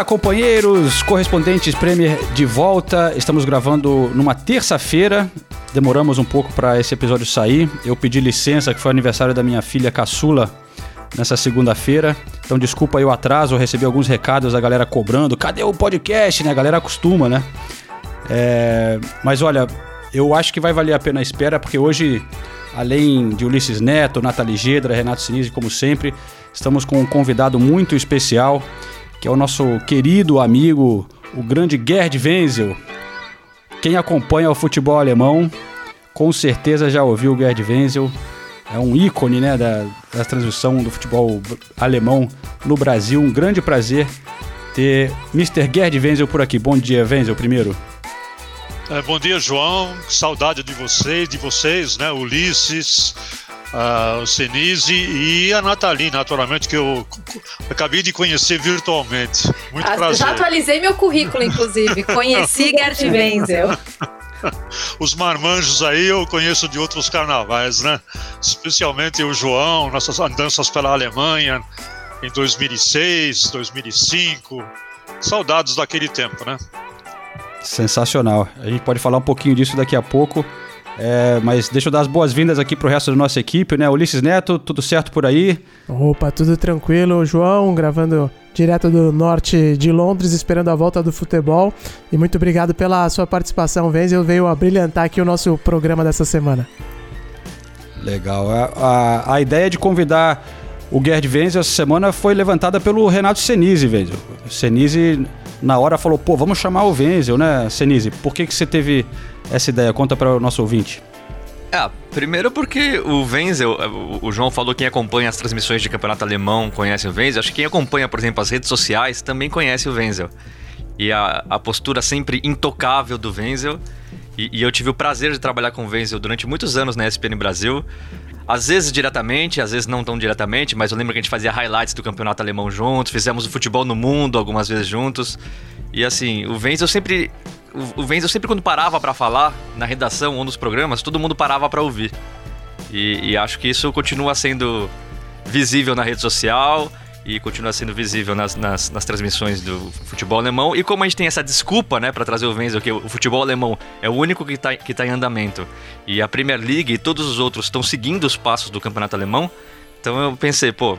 Olá, companheiros, correspondentes Premier de volta. Estamos gravando numa terça-feira. Demoramos um pouco para esse episódio sair. Eu pedi licença, que foi aniversário da minha filha caçula nessa segunda-feira. Então, desculpa aí o atraso. Eu recebi alguns recados da galera cobrando. Cadê o podcast? Né? A galera acostuma, né? É... Mas olha, eu acho que vai valer a pena a espera, porque hoje, além de Ulisses Neto, Nathalie Gedra, Renato Sinise, como sempre, estamos com um convidado muito especial que é o nosso querido amigo, o grande Gerd Wenzel. Quem acompanha o futebol alemão, com certeza já ouviu o Gerd Wenzel. É um ícone né, da, da transmissão do futebol alemão no Brasil. Um grande prazer ter Mr. Gerd Wenzel por aqui. Bom dia, Wenzel, primeiro. É, bom dia, João. Saudade de vocês, de vocês, né? Ulisses, uh, o Senise e a Nathalie, naturalmente, que eu acabei de conhecer virtualmente. Muito ah, prazer. Já atualizei meu currículo, inclusive. Conheci Gerd Wenzel. Os marmanjos aí eu conheço de outros carnavais, né? Especialmente o João, nossas andanças pela Alemanha em 2006, 2005. Saudades daquele tempo, né? Sensacional. A gente pode falar um pouquinho disso daqui a pouco. É, mas deixa eu dar as boas-vindas aqui pro resto da nossa equipe, né? Ulisses Neto, tudo certo por aí? Opa, tudo tranquilo. João, gravando direto do norte de Londres, esperando a volta do futebol. E muito obrigado pela sua participação, Venzel. Veio a brilhantar aqui o nosso programa dessa semana. Legal. A, a, a ideia de convidar o Gerd Wenzel essa semana foi levantada pelo Renato Senise, Wenzel. Senise, na hora, falou, pô, vamos chamar o Wenzel, né, Senise? Por que, que você teve essa ideia? Conta para o nosso ouvinte. É, primeiro porque o Wenzel, o João falou quem acompanha as transmissões de campeonato alemão conhece o Wenzel. Acho que quem acompanha, por exemplo, as redes sociais também conhece o Wenzel. E a, a postura sempre intocável do Wenzel. E, e, eu tive o prazer de trabalhar com o Wenzel durante muitos anos na ESPN Brasil. Às vezes diretamente, às vezes não tão diretamente, mas eu lembro que a gente fazia highlights do campeonato alemão juntos, fizemos o futebol no mundo algumas vezes juntos. E assim, o Wenzel sempre o, Wenzel sempre quando parava para falar na redação ou nos programas, todo mundo parava para ouvir. E, e, acho que isso continua sendo visível na rede social e continua sendo visível nas, nas, nas, transmissões do futebol alemão. E como a gente tem essa desculpa, né, para trazer o Wenzel, que o futebol alemão é o único que está que tá em andamento e a Premier League e todos os outros estão seguindo os passos do campeonato alemão, então eu pensei, pô,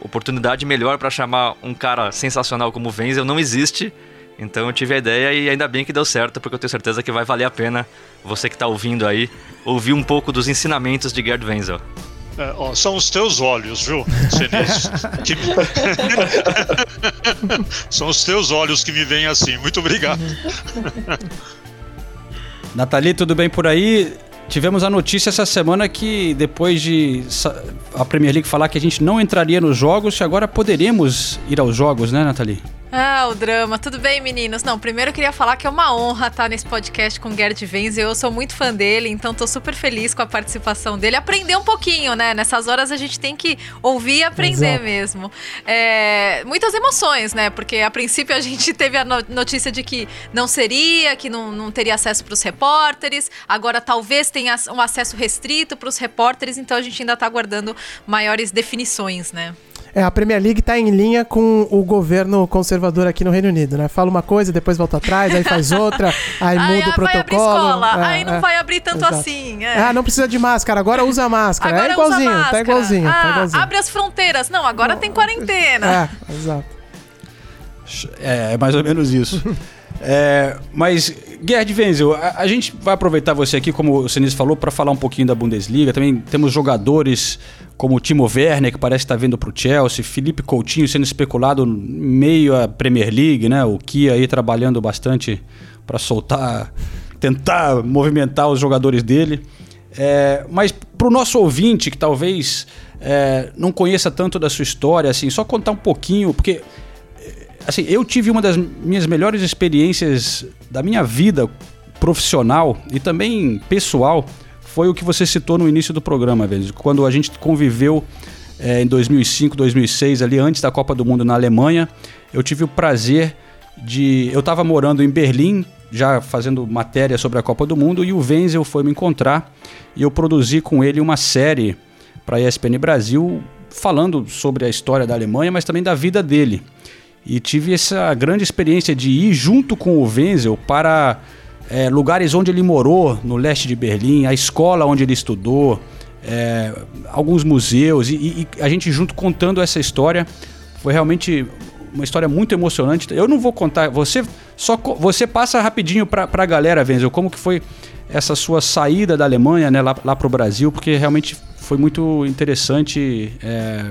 oportunidade melhor para chamar um cara sensacional como o Wenzel não existe então eu tive a ideia e ainda bem que deu certo, porque eu tenho certeza que vai valer a pena você que está ouvindo aí ouvir um pouco dos ensinamentos de Gerd Wenzel. É, ó, são os teus olhos, viu, que... são os teus olhos que me vêm assim. Muito obrigado. Nathalie, tudo bem por aí? Tivemos a notícia essa semana que depois de a Premier League falar que a gente não entraria nos jogos, agora poderemos ir aos jogos, né, Nathalie? Ah, o drama. Tudo bem, meninos? Não, primeiro eu queria falar que é uma honra estar nesse podcast com o Gerd Wenzel. Eu sou muito fã dele, então tô super feliz com a participação dele. Aprender um pouquinho, né? Nessas horas a gente tem que ouvir e aprender Exato. mesmo. É, muitas emoções, né? Porque a princípio a gente teve a notícia de que não seria, que não, não teria acesso para os repórteres. Agora talvez tenha um acesso restrito para os repórteres, então a gente ainda está aguardando maiores definições, né? É, a Premier League está em linha com o governo conservador aqui no Reino Unido, né? Fala uma coisa, depois volta atrás, aí faz outra, aí muda o protocolo. Vai abrir escola, é, aí não é, vai abrir tanto exato. assim. É. Ah, não precisa de máscara, agora usa máscara. Agora é igualzinho, tá máscara. tá igualzinho, ah, tá igualzinho. Abre as fronteiras. Não, agora não, tem quarentena. É, exato. É, é mais ou menos isso. É, mas, Gerd Wenzel, a, a, gente vai aproveitar você aqui, como o Sinise falou, para falar um pouquinho da Bundesliga. Também temos jogadores como o Timo Werner, que parece estar tá vindo para o Chelsea, Felipe Coutinho sendo especulado meio a Premier League, né? O Kia aí trabalhando bastante para soltar, tentar movimentar os jogadores dele. É, mas para o nosso ouvinte que talvez é, não conheça tanto da sua história, assim, só contar um pouquinho, porque assim, eu tive uma das minhas melhores experiências da minha vida profissional e também pessoal foi o que você citou no início do programa, velho, quando a gente conviveu é, em 2005, 2006, ali antes da Copa do Mundo na Alemanha, eu tive o prazer de. Eu estava morando em Berlim, já fazendo matéria sobre a Copa do Mundo, e o Wenzel foi me encontrar e eu produzi com ele uma série para a ESPN Brasil falando sobre a história da Alemanha, mas também da vida dele. E tive essa grande experiência de ir junto com o Wenzel para é, lugares onde ele morou, no leste de Berlim, a escola onde ele estudou, é, alguns museus, e, e, a gente junto contando essa história. Foi realmente uma história muito emocionante. Eu não vou contar, você só você passa rapidinho para a galera, Wenzel, como que foi essa sua saída da Alemanha né, lá, lá para o Brasil, porque realmente foi muito interessante é,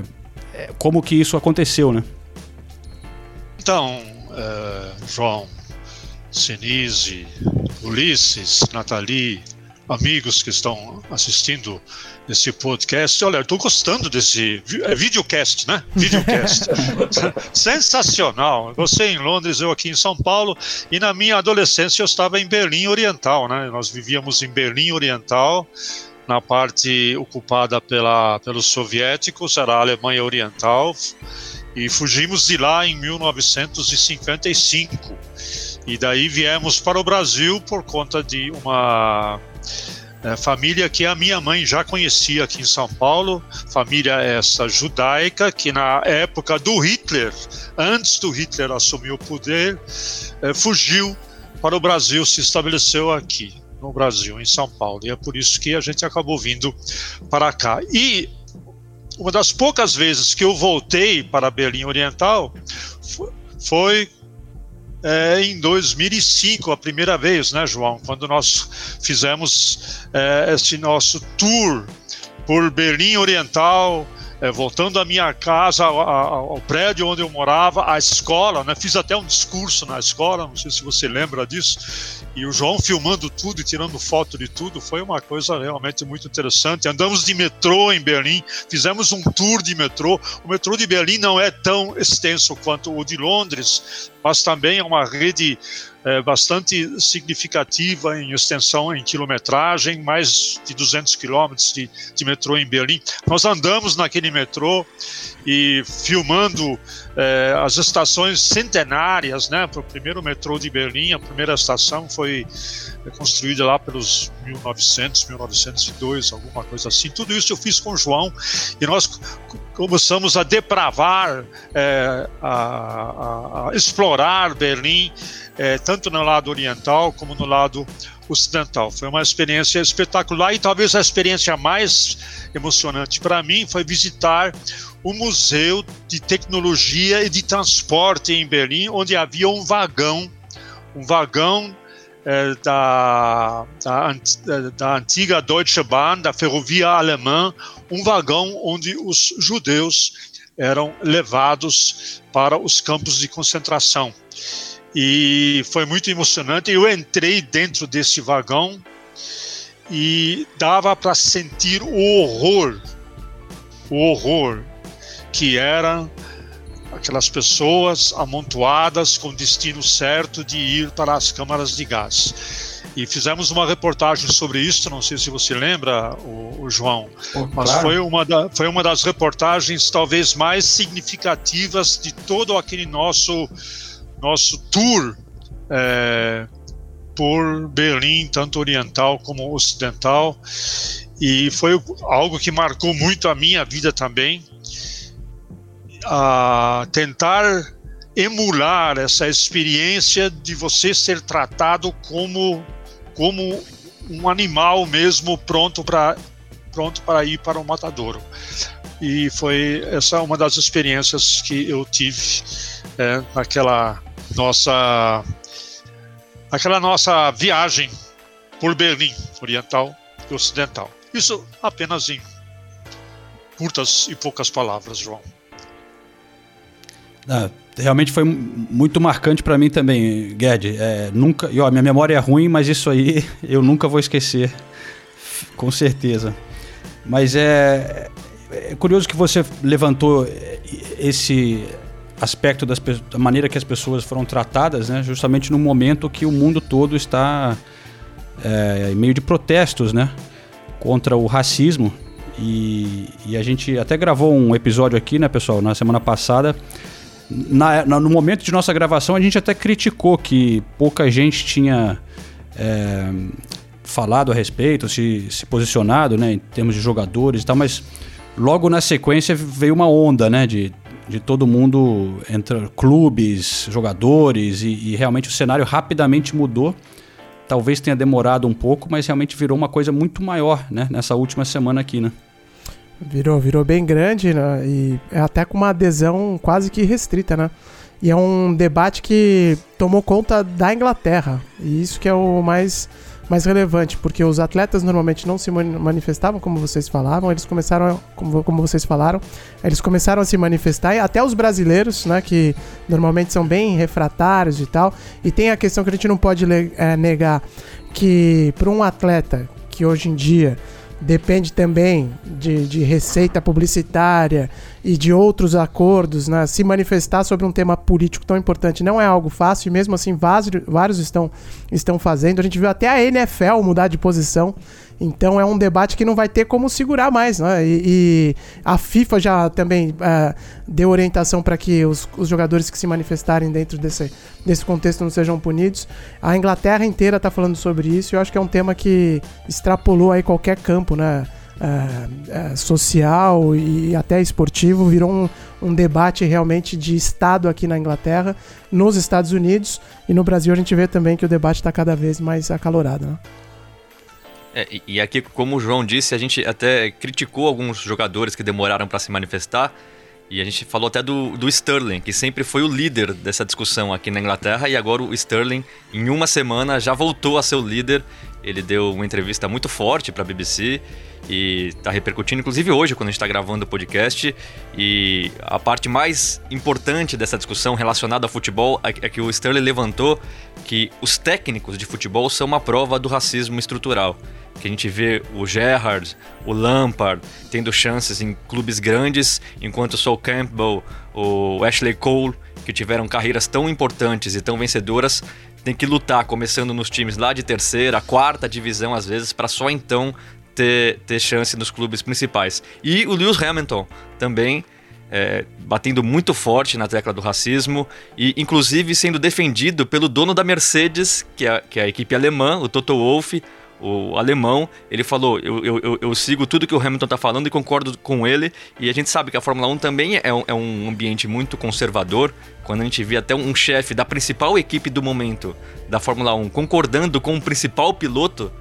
é, como que isso aconteceu, né? Então, uh, João, Sinise, Ulisses, Nathalie, amigos que estão assistindo esse podcast. Olha, eu estou gostando desse é videocast, né? Videocast. Sensacional. Você em Londres, eu aqui em São Paulo. E na minha adolescência eu estava em Berlim Oriental, né? Nós vivíamos em Berlim Oriental, na parte ocupada pela, pelos soviéticos, era a Alemanha Oriental. E fugimos de lá em 1955. E daí viemos para o Brasil por conta de uma é, família que a minha mãe já conhecia aqui em São Paulo, família essa judaica que na época do Hitler, antes do Hitler assumir o poder, é, fugiu para o Brasil, se estabeleceu aqui no Brasil, em São Paulo, e é por isso que a gente acabou vindo para cá. E uma das poucas vezes que eu voltei para Berlim Oriental foi é, em 2005, a primeira vez, né, João? Quando nós fizemos é, este nosso tour por Berlim Oriental, é, voltando à minha casa, ao, ao, prédio onde eu morava, à escola, né? Fiz até um discurso na escola, não sei se você lembra disso. E o João filmando tudo e tirando foto de tudo, foi uma coisa realmente muito interessante. Andamos de metrô em Berlim, fizemos um tour de metrô. O metrô de Berlim não é tão extenso quanto o de Londres, mas também é uma rede é, bastante significativa em extensão, em quilometragem, mais de 200 quilômetros de, de metrô em Berlim. Nós andamos naquele metrô e filmando é, as estações centenárias, né? O primeiro metrô de Berlim, a primeira estação foi construída lá pelos 1900, 1902, alguma coisa assim. Tudo isso eu fiz com o João e nós começamos a depravar, é, a, a, a, explorar Berlim, é, tanto no lado oriental como no lado ocidental. Foi uma experiência espetacular e talvez a experiência mais emocionante para mim foi visitar o Museu de Tecnologia e de Transporte em Berlim, onde havia um vagão, um vagão é, da, da, da, antiga Deutsche Bahn, da ferrovia alemã, um vagão onde os judeus eram levados para os campos de concentração. E foi muito emocionante. Eu entrei dentro desse vagão e dava para sentir o horror, o horror que era aquelas pessoas amontoadas com destino certo de ir para as câmaras de gás. E fizemos uma reportagem sobre isso, não sei se você lembra, o, o João, oh, mas claro. foi, uma da, foi uma das reportagens talvez mais significativas de todo aquele nosso, nosso tour é, por Berlim, tanto oriental como ocidental. E foi algo que marcou muito a minha vida também, a tentar emular essa experiência de você ser tratado como como um animal mesmo pronto para pronto para ir para o matadouro e foi essa uma das experiências que eu tive é, naquela nossa aquela nossa viagem por Berlim Oriental e Ocidental isso apenas em curtas e poucas palavras João ah, realmente foi muito marcante para mim também, Gued. É, nunca, e, ó, minha memória é ruim, mas isso aí eu nunca vou esquecer. Com certeza. Mas é, é curioso que você levantou esse aspecto das, da maneira que as pessoas foram tratadas, né? Justamente no momento que o mundo todo está é, em meio de protestos, né? Contra o racismo. E, e, a gente até gravou um episódio aqui, né, pessoal, na semana passada. Na, na, no momento de nossa gravação, a gente até criticou que pouca gente tinha é, falado a respeito, se, se posicionado, né, em termos de jogadores e tal, mas logo na sequência veio uma onda, né, de, de todo mundo entre clubes, jogadores e, e realmente o cenário rapidamente mudou. Talvez tenha demorado um pouco, mas realmente virou uma coisa muito maior, né, nessa última semana aqui, né? Virou, virou bem grande, né? E é até com uma adesão quase que restrita, né? E é um debate que tomou conta da Inglaterra. E isso que é o mais mais relevante, porque os atletas normalmente não se manifestavam, como vocês falavam, eles começaram, como, como vocês falaram, eles começaram a se manifestar, e até os brasileiros, né, que normalmente são bem refratários e tal, e tem a questão que a gente não pode é, negar, que para um atleta que hoje em dia depende também de, de, receita publicitária e de outros acordos, né? se manifestar sobre um tema político tão importante não é algo fácil, e mesmo assim vários, vários estão, estão fazendo. A gente viu até a NFL mudar de posição então é um debate que não vai ter como segurar mais, né? E, e a FIFA já também é, deu orientação para que os, os, jogadores que se manifestarem dentro desse, desse contexto não sejam punidos. A Inglaterra inteira está falando sobre isso e eu acho que é um tema que extrapolou aí qualquer campo, né? É, é, social e até esportivo, virou um, um, debate realmente de Estado aqui na Inglaterra, nos Estados Unidos e no Brasil a gente vê também que o debate está cada vez mais acalorado. Né? É, e aqui, como o João disse, a gente até criticou alguns jogadores que demoraram para se manifestar. E a gente falou até do, do Sterling, que sempre foi o líder dessa discussão aqui na Inglaterra, e agora o Sterling, em uma semana, já voltou a ser o líder. Ele deu uma entrevista muito forte para a BBC e está repercutindo, inclusive hoje, quando a gente está gravando o podcast. E a parte mais importante dessa discussão relacionada ao futebol é, é que o Sterling levantou que os técnicos de futebol são uma prova do racismo estrutural que a gente vê o Gerrard, o Lampard tendo chances em clubes grandes, enquanto o Sol Campbell, o Ashley Cole, que tiveram carreiras tão importantes e tão vencedoras, tem que lutar começando nos times lá de terceira, quarta divisão às vezes, para só então ter, ter chance nos clubes principais. E o Lewis Hamilton também é, batendo muito forte na tecla do racismo e, inclusive, sendo defendido pelo dono da Mercedes, que é, que é a equipe alemã, o Toto Wolff, o alemão, ele falou: eu, eu, eu, sigo tudo que o Hamilton está falando e concordo com ele. E a gente sabe que a Fórmula 1 também é um, é um ambiente muito conservador. Quando a gente vê até um chefe da principal equipe do momento da Fórmula 1 concordando com o principal piloto,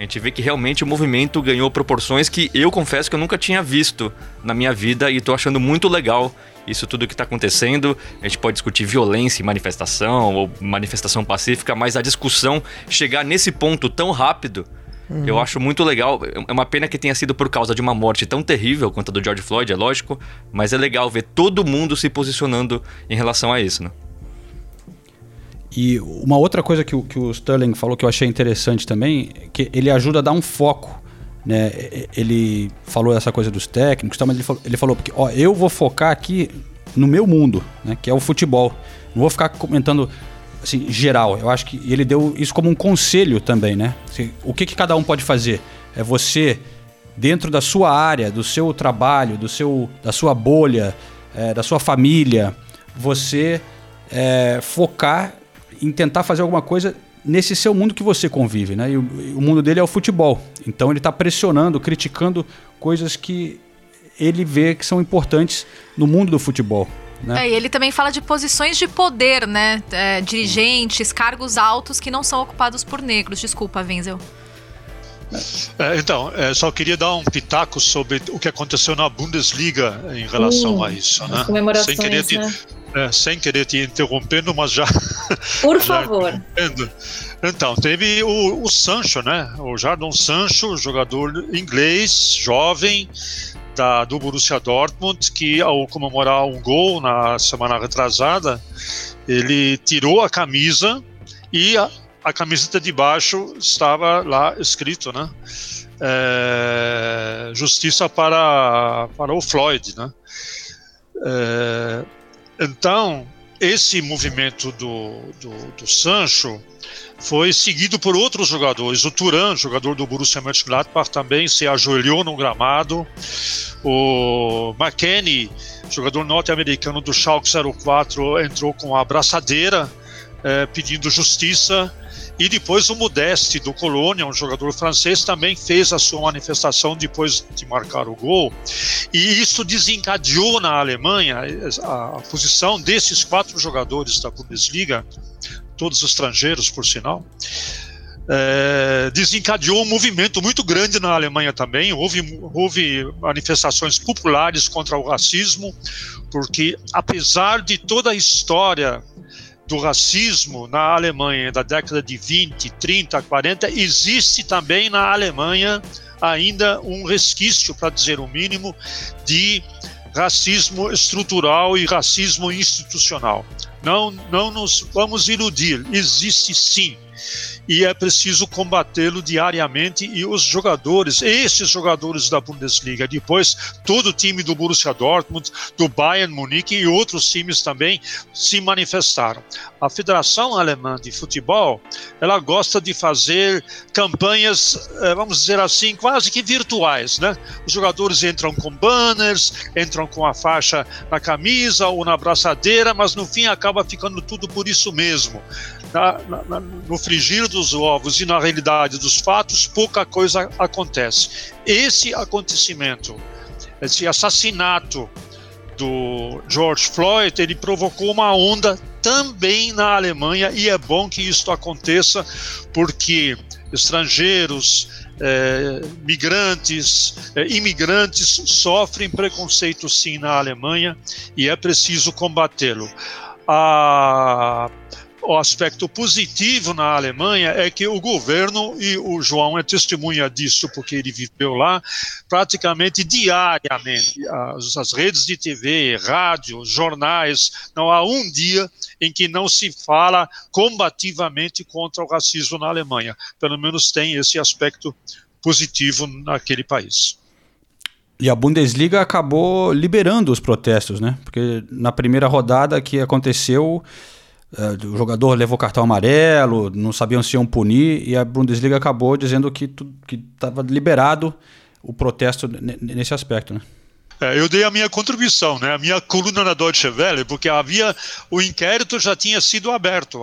a gente vê que realmente o movimento ganhou proporções que eu confesso que eu nunca tinha visto na minha vida e estou achando muito legal isso tudo que está acontecendo. A gente pode discutir violência e manifestação ou manifestação pacífica, mas a discussão chegar nesse ponto tão rápido. Uhum. Eu acho muito legal. É uma pena que tenha sido por causa de uma morte tão terrível quanto a do George Floyd, é lógico. Mas é legal ver todo mundo se posicionando em relação a isso, né? E uma outra coisa que o, que o Sterling falou que eu achei interessante também, que ele ajuda a dar um foco né? Ele falou essa coisa dos técnicos, tá, mas ele falou, ele falou porque ó, eu vou focar aqui no meu mundo, né? Que é o futebol. Não vou ficar comentando assim geral. Eu acho que ele deu isso como um conselho também, né? Assim, o que, que cada um pode fazer é você dentro da sua área, do seu trabalho, do seu, da sua bolha, é, da sua família, você é, focar em tentar fazer alguma coisa nesse seu mundo que você convive, né? E o, o mundo dele é o futebol. Então ele está pressionando, criticando coisas que ele vê que são importantes no mundo do futebol. Né? É, e ele também fala de posições de poder, né? É, dirigentes, cargos altos que não são ocupados por negros. Desculpa, Wenzel. É, então, é, só queria dar um pitaco sobre o que aconteceu na Bundesliga em relação uh, a isso. Né? Sem querer, né? É, sem querer te interrompendo, mas já. Por já favor. Então, teve o, o Sancho, né? O Jardon Sancho, jogador inglês, jovem, da, do Borussia Dortmund, que ao comemorar um gol na semana retrasada, ele tirou a camisa e a, a camiseta de baixo estava lá escrito, né? é, justiça para, para o Floyd. Né? É, então, esse movimento do, do, do, Sancho foi seguido por outros jogadores. O Turan, jogador do Borussia Mönchengladbach, também se ajoelhou no gramado. O McKenny, jogador norte-americano do Schalke 04, entrou com a abraçadeira é, pedindo justiça. E depois o Modeste do Colônia, um jogador francês, também fez a sua manifestação depois de marcar o gol. E isso desencadeou na Alemanha a, a posição desses quatro jogadores da Bundesliga, todos estrangeiros, por sinal. É, desencadeou um movimento muito grande na Alemanha também. Houve, houve manifestações populares contra o racismo, porque apesar de toda a história do racismo na Alemanha da década de 20, 30, 40, existe também na Alemanha ainda um resquício, para dizer o mínimo, de racismo estrutural e racismo institucional. Não, não nos vamos iludir, existe sim e é preciso combatê-lo diariamente e os jogadores, esses jogadores da Bundesliga, depois todo o time do Borussia Dortmund, do Bayern Munique e outros times também se manifestaram. A Federação Alemã de Futebol, ela gosta de fazer campanhas, eh, vamos dizer assim, quase que virtuais, né? Os jogadores entram com banners, entram com a faixa na camisa ou na braçadeira, mas no fim acaba ficando tudo por isso mesmo na, na, no frigir dos ovos e na realidade dos fatos, pouca coisa acontece. Esse acontecimento, esse assassinato do George Floyd, ele provocou uma onda também na Alemanha e é bom que isso aconteça porque estrangeiros, é, migrantes, é, imigrantes sofrem preconceito sim na Alemanha e é preciso combatê-lo. A o aspecto positivo na Alemanha é que o governo, e o João é testemunha disso porque ele viveu lá, praticamente diariamente, as, as redes de TV, rádio, jornais, não há um dia em que não se fala combativamente contra o racismo na Alemanha. Pelo menos tem esse aspecto positivo naquele país. E a Bundesliga acabou liberando os protestos, né? Porque na primeira rodada que aconteceu, o jogador levou cartão amarelo, não sabiam se iam punir, e a Bundesliga acabou dizendo que estava liberado o protesto nesse aspecto, né? É, eu dei a minha contribuição, né? A minha coluna na Deutsche Welle, porque havia o inquérito já tinha sido aberto,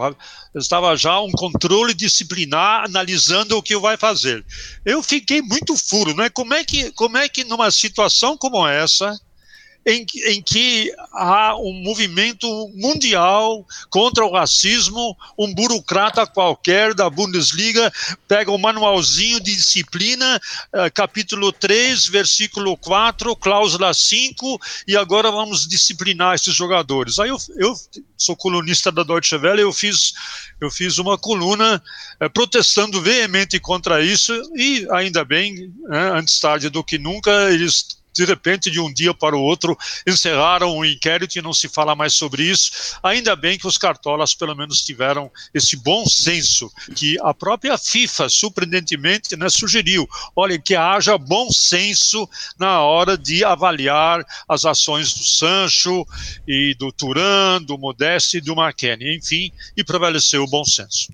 estava já um controle disciplinar analisando o que vai fazer. Eu fiquei muito furo, né? Como é que, como é que numa situação como essa em, em que há um movimento mundial contra o racismo, um burocrata qualquer da Bundesliga pega um manualzinho de disciplina, uh, capítulo 3, versículo 4, cláusula 5, e agora vamos disciplinar esses jogadores. Aí eu, eu sou colunista da Deutsche Welle, eu fiz, eu fiz uma coluna uh, protestando veemente contra isso, e ainda bem, né, antes tarde do que nunca, eles de repente, de um dia para o outro, encerraram o inquérito e não se fala mais sobre isso. Ainda bem que os cartolas, pelo menos, tiveram esse bom senso que a própria FIFA, surpreendentemente, né, sugeriu: olha, que haja bom senso na hora de avaliar as ações do Sancho e do Turan, do Modeste e do McKenny. Enfim, e prevaleceu o bom senso.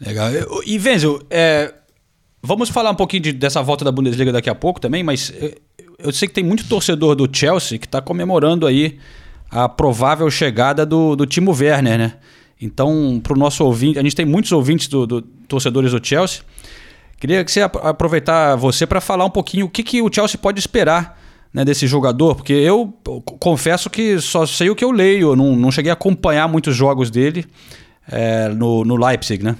Legal. E Venzel, é, Vamos falar um pouquinho de, dessa volta da Bundesliga daqui a pouco também, mas eu, eu sei que tem muito torcedor do Chelsea que está comemorando aí a provável chegada do, do Timo Werner, né? Então, para o nosso ouvinte, a gente tem muitos ouvintes do, do, torcedores do Chelsea. Queria que você aproveitar você para falar um pouquinho o que, que o Chelsea pode esperar né, desse jogador, porque eu confesso que só sei o que eu leio, não, não cheguei a acompanhar muitos jogos dele é, no, no Leipzig, né?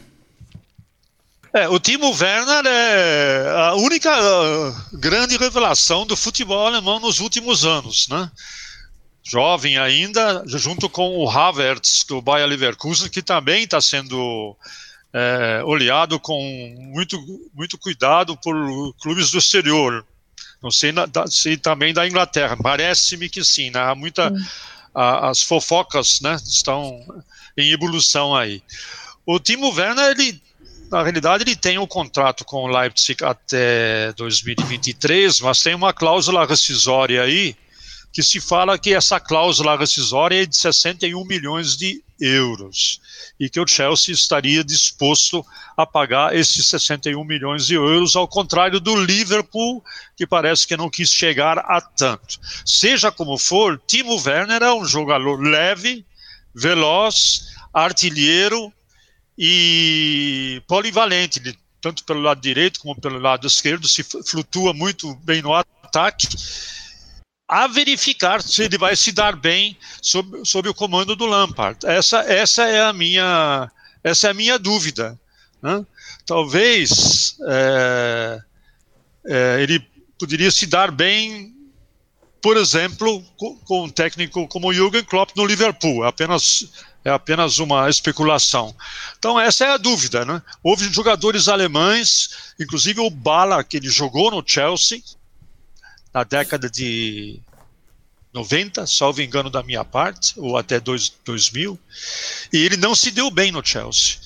É, o Timo Werner é a única uh, grande revelação do futebol alemão nos últimos anos, né? Jovem ainda, junto com o Havertz do Bayer Leverkusen, que também está sendo é, olhado com muito, muito cuidado por clubes do exterior. Não sei na, da, se também da Inglaterra. Parece-me que sim. Né? Há muita, hum. a, as fofocas, né, estão em evolução aí. O Timo Werner ele na realidade, ele tem um contrato com o Leipzig até 2023, mas tem uma cláusula rescisória aí, que se fala que essa cláusula rescisória é de 61 milhões de euros e que o Chelsea estaria disposto a pagar esses 61 milhões de euros, ao contrário do Liverpool, que parece que não quis chegar a tanto. Seja como for, Timo Werner é um jogador leve, veloz, artilheiro e polivalente, tanto pelo lado direito como pelo lado esquerdo, se flutua muito bem no ataque a verificar se ele vai se dar bem sob, sob o comando do Lampard. Essa, essa é a minha essa é a minha dúvida. Né? Talvez é, é, ele poderia se dar bem, por exemplo, com, um técnico como o Jürgen Klopp no Liverpool. Apenas é apenas uma especulação. Então essa é a dúvida, né? Houve jogadores alemães, inclusive o Bala que ele jogou no Chelsea, na década de 90, salvo engano da minha parte, ou até dois, 2000, e ele não se deu bem no Chelsea.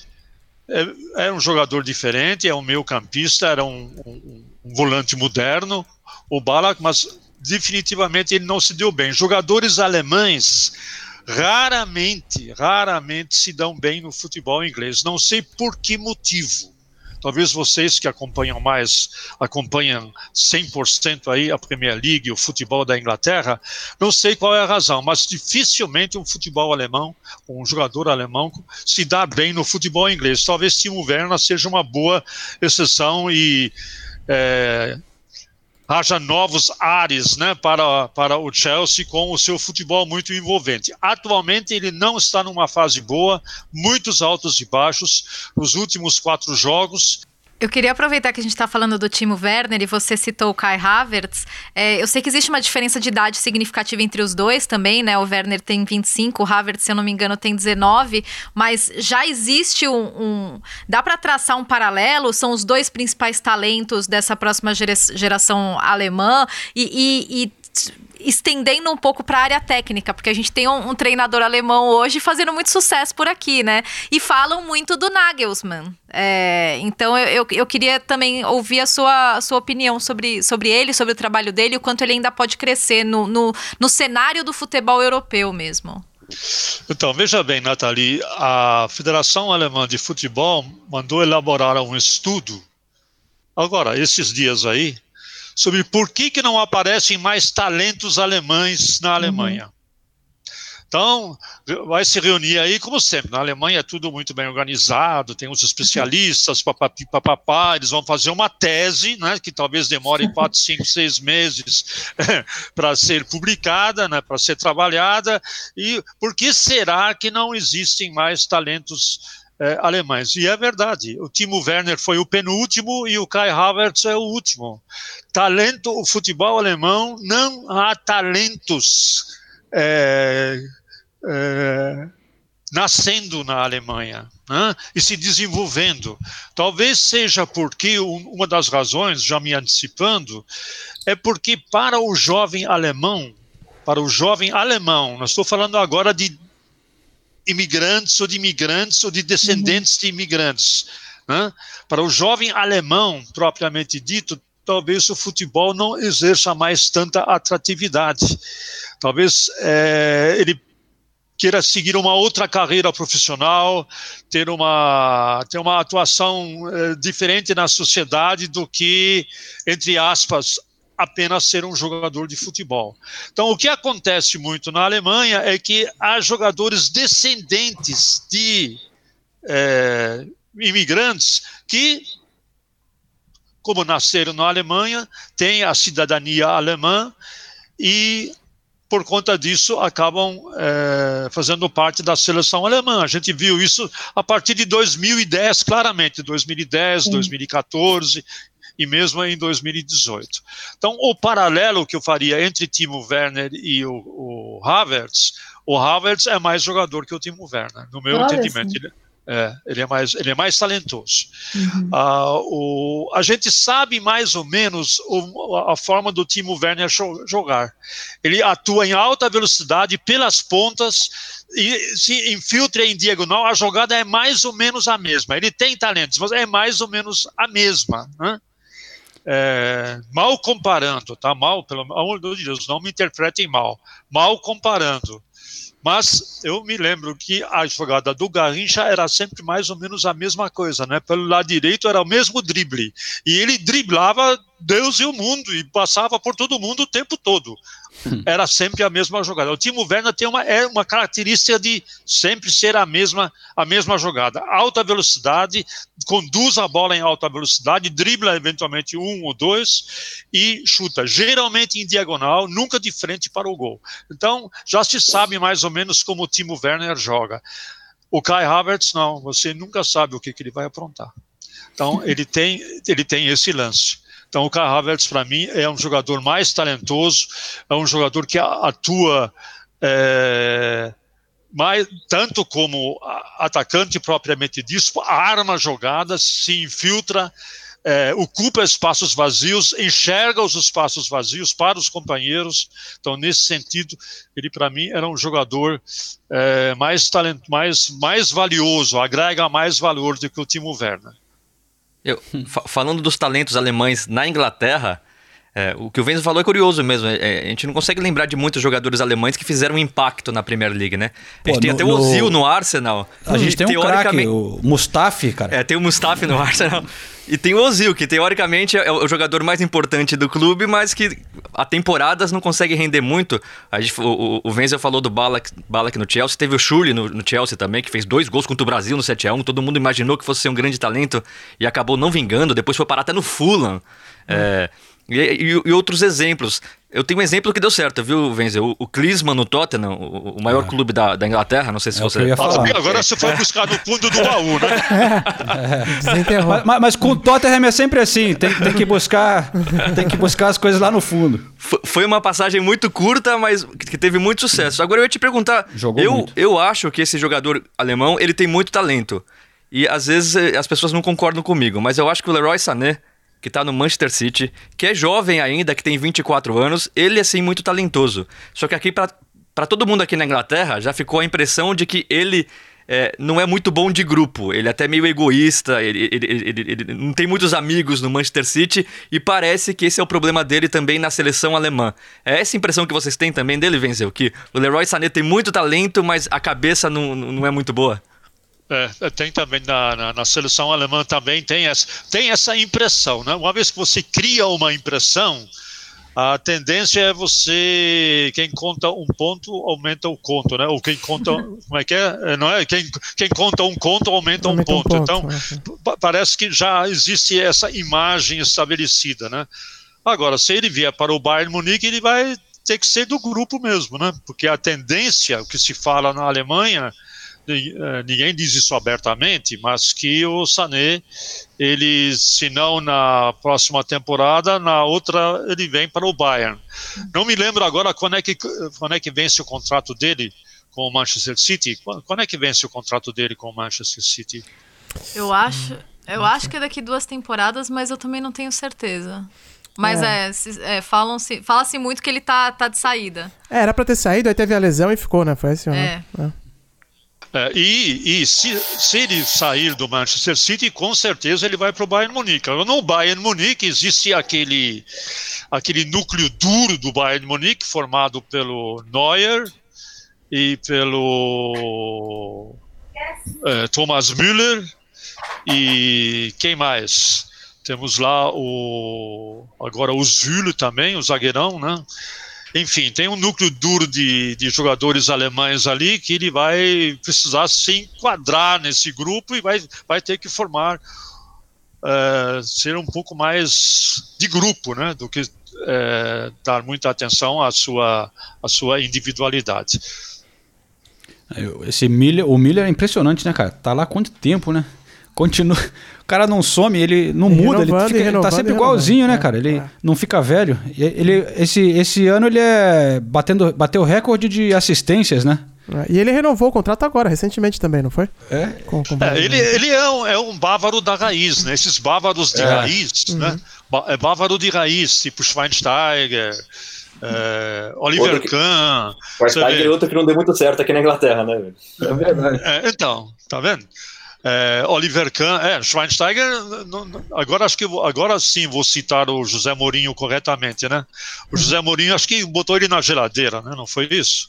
É, é um jogador diferente, é um meio campista, era um, um, um volante moderno, o Balak, mas definitivamente ele não se deu bem. Jogadores alemães raramente, raramente se dão bem no futebol inglês. Não sei por que motivo. Talvez vocês que acompanham mais, acompanham 100% aí a Premier League, o futebol da Inglaterra, não sei qual é a razão, mas dificilmente um futebol alemão, um jogador alemão, se dá bem no futebol inglês. Talvez Timo Werner seja uma boa exceção e é, haja novos ares né, para, para o Chelsea com o seu futebol muito envolvente. Atualmente ele não está numa fase boa, muitos altos e baixos. Nos últimos quatro jogos, eu queria aproveitar que a gente está falando do Timo Werner e você citou o Kai Havertz. É, eu sei que existe uma diferença de idade significativa entre os dois também, né? O Werner tem 25, o Havertz, se eu não me engano, tem 19, mas já existe um. um dá para traçar um paralelo? São os dois principais talentos dessa próxima geração alemã e, e, e estendendo um pouco para a área técnica, porque a gente tem um, um, treinador alemão hoje fazendo muito sucesso por aqui, né? E falam muito do Nagelsmann. É, então eu, eu, eu, queria também ouvir a sua, a sua opinião sobre, sobre ele, sobre o trabalho dele, o quanto ele ainda pode crescer no, no, no cenário do futebol europeu mesmo. Então, veja bem, Nathalie, a Federação Alemã de Futebol mandou elaborar um estudo, agora, esses dias aí, sobre por que, que não aparecem mais talentos alemães na Alemanha. Uhum. Então, vai se reunir aí, como sempre. Na Alemanha é tudo muito bem organizado, tem os especialistas, papapi, papapá, eles vão fazer uma tese, né, que talvez demore quatro, cinco, seis meses para ser publicada, né, para ser trabalhada. E por que será que não existem mais talentos é, alemães. E é verdade, o Timo Werner foi o penúltimo e o Kai Havertz é o último. Talento, o futebol alemão, não há talentos é, é, nascendo na Alemanha né, e se desenvolvendo. Talvez seja porque uma das razões, já me antecipando, é porque para o jovem alemão, para o jovem alemão, nós estou falando agora de imigrantes ou de imigrantes ou de descendentes uhum. de imigrantes. Né? Para o jovem alemão, propriamente dito, talvez o futebol não exerça mais tanta atratividade. Talvez é, ele queira seguir uma outra carreira profissional, ter uma, ter uma atuação é, diferente na sociedade do que, entre aspas, apenas ser um jogador de futebol. Então, o que acontece muito na Alemanha é que há jogadores descendentes de é, imigrantes que, como nasceram na Alemanha, têm a cidadania alemã e por conta disso, acabam é, fazendo parte da seleção alemã. A gente viu isso a partir de 2010, claramente, 2010, Sim. 2014 e mesmo em 2018. Então, o paralelo que eu faria entre Timo Werner e o, o Havertz, o Havertz é mais jogador que o Timo Werner, no meu Olha entendimento. Ele, É, ele é mais, ele é mais talentoso. Uhum. Uh, o, a gente sabe mais ou menos o, a forma do Timo Werner jogar. Ele atua em alta velocidade pelas pontas e se infiltra em diagonal. A jogada é mais ou menos a mesma. Ele tem talentos, mas é mais ou menos a mesma. Né? É, mal comparando, tá? Mal, pelo amor de Deus, não me interpretem mal. Mal comparando. Mas eu me lembro que a jogada do Garrincha era sempre mais ou menos a mesma coisa, né? Pelo lado direito era o mesmo drible. E ele driblava Deus e o mundo e passava por todo mundo o tempo todo. Era sempre a mesma jogada. O Timo Werner tem uma, é uma característica de sempre ser a mesma, a mesma jogada. Alta velocidade, conduz a bola em alta velocidade, dribla eventualmente um ou dois e chuta, geralmente em diagonal, nunca de frente para o gol. Então, já se sabe mais ou menos como o Timo Werner joga. O Kai Havertz, não, você nunca sabe o que, que ele vai aprontar. Então, ele tem, ele tem esse lance. Então, o Kai Havertz, para mim, é um jogador mais talentoso, é um jogador que atua é, mais, tanto como atacante propriamente dito, arma jogadas, se infiltra, é, ocupa espaços vazios, enxerga os espaços vazios para os companheiros. Então, nesse sentido, ele para mim era um jogador é, mais talento, mais mais valioso, agrega mais valor do que o Timo Werner. Eu, falando dos talentos alemães na Inglaterra, é, o que o Venzo falou é curioso mesmo. É, a gente não consegue lembrar de muitos jogadores alemães que fizeram impacto na Premier League, né? A gente tem no, até o Ozil no... no Arsenal. A gente tem um craque, o Mustafi, cara. É, tem o Mustafi no Arsenal. E tem o Ozil, que teoricamente é o jogador mais importante do clube, mas que a temporadas não consegue render muito. A gente, o, o Wenzel falou do Balak, Balak no Chelsea, teve o Schürrle no, no, Chelsea também, que fez dois gols contra o Brasil no 7x1. Todo mundo imaginou que fosse ser um grande talento e acabou não vingando. Depois foi parar até no Fulham. Hum. É, e, e, e, outros exemplos. Eu tenho um exemplo que deu certo, viu, Wenzel? O, o Klinsmann no Tottenham, o, o maior é. clube da, da, Inglaterra, não sei se é você... ia falar. Agora você foi buscar no fundo do baú, né? É. Mas, mas, com o Tottenham é sempre assim, tem, tem, que buscar, tem que buscar as coisas lá no fundo. Foi uma passagem muito curta, mas que teve muito sucesso. Agora eu ia te perguntar, Jogou eu, muito. eu acho que esse jogador alemão, ele tem muito talento. E às vezes eh, as pessoas não concordam comigo, mas eu acho que o Leroy Sané que tá no Manchester City, que é jovem ainda, que tem 24 anos, ele é assim muito talentoso. Só que aqui para todo mundo aqui na Inglaterra já ficou a impressão de que ele é, não é muito bom de grupo, ele é até meio egoísta, ele, ele, ele, ele, não tem muitos amigos no Manchester City e parece que esse é o problema dele também na seleção alemã. É essa impressão que vocês têm também dele, Venceu? Que o Leroy Sané tem muito talento, mas a cabeça não, não é muito boa? É, é, tem também na, na, na, seleção alemã também tem essa, tem essa impressão, né? Uma vez que você cria uma impressão, a tendência é você quem conta um ponto aumenta o conto, né? Ou quem conta como é que é? é? Não é quem, quem conta um conto aumenta, aumenta um, ponto. um, ponto. Então é. parece que já existe essa imagem estabelecida, né? Agora, se ele vier para o Bayern Munique, ele vai ter que ser do grupo mesmo, né? Porque a tendência, o que se fala na Alemanha ninguém diz isso abertamente, mas que o Sané, ele, se não na próxima temporada, na outra ele vem para o Bayern. Não me lembro agora quando é que, quando é que vence o contrato dele com o Manchester City. Quando, quando é que vence o contrato dele com o Manchester City? Eu acho, eu acho que é daqui duas temporadas, mas eu também não tenho certeza. Mas é, é, é falam-se, fala-se muito que ele tá, tá de saída. É, era pra ter saído, aí teve a lesão e ficou, né? Foi assim, né? É. é. É, e, e se, se, ele sair do Manchester City, com certeza ele vai para o Bayern Munique. No Bayern Munique existe aquele, aquele núcleo duro do Bayern Munique, formado pelo Neuer e pelo é, Thomas Müller e quem mais? Temos lá o agora o Zülle também, o zagueirão, né? Enfim, tem um núcleo duro de, de jogadores alemães ali que ele vai precisar se enquadrar nesse grupo e vai, vai ter que formar, uh, ser um pouco mais de grupo, né, do que uh, dar muita atenção à sua, à sua individualidade. Esse Miller, o Miller é impressionante, né, cara? Tá lá quanto tempo, né? Continua. O cara não some, ele não muda, ele, fica, ele tá sempre igualzinho, né, cara? Ele é. não fica velho. Ele, esse, esse ano ele é batendo, bateu recorde de assistências, né? É, E ele renovou o contrato agora, recentemente também, não foi? É? Com, com É, ele, ele é, um, é um bávaro da raiz, né? Esses bávaros de É. raiz, né? Ba- É bávaro de raiz, tipo Schweinsteiger, é, Oliver Outro que- Kahn. Schweinsteiger é outro que não deu muito certo aqui na Inglaterra, né? velho? É verdade. É, então, tá vendo? É, Oliver Kahn, é, Schweinsteiger, não- não- agora acho que agora sim vou citar o José Mourinho corretamente, né? O José Mourinho acho que botou ele na geladeira, né? Não foi isso?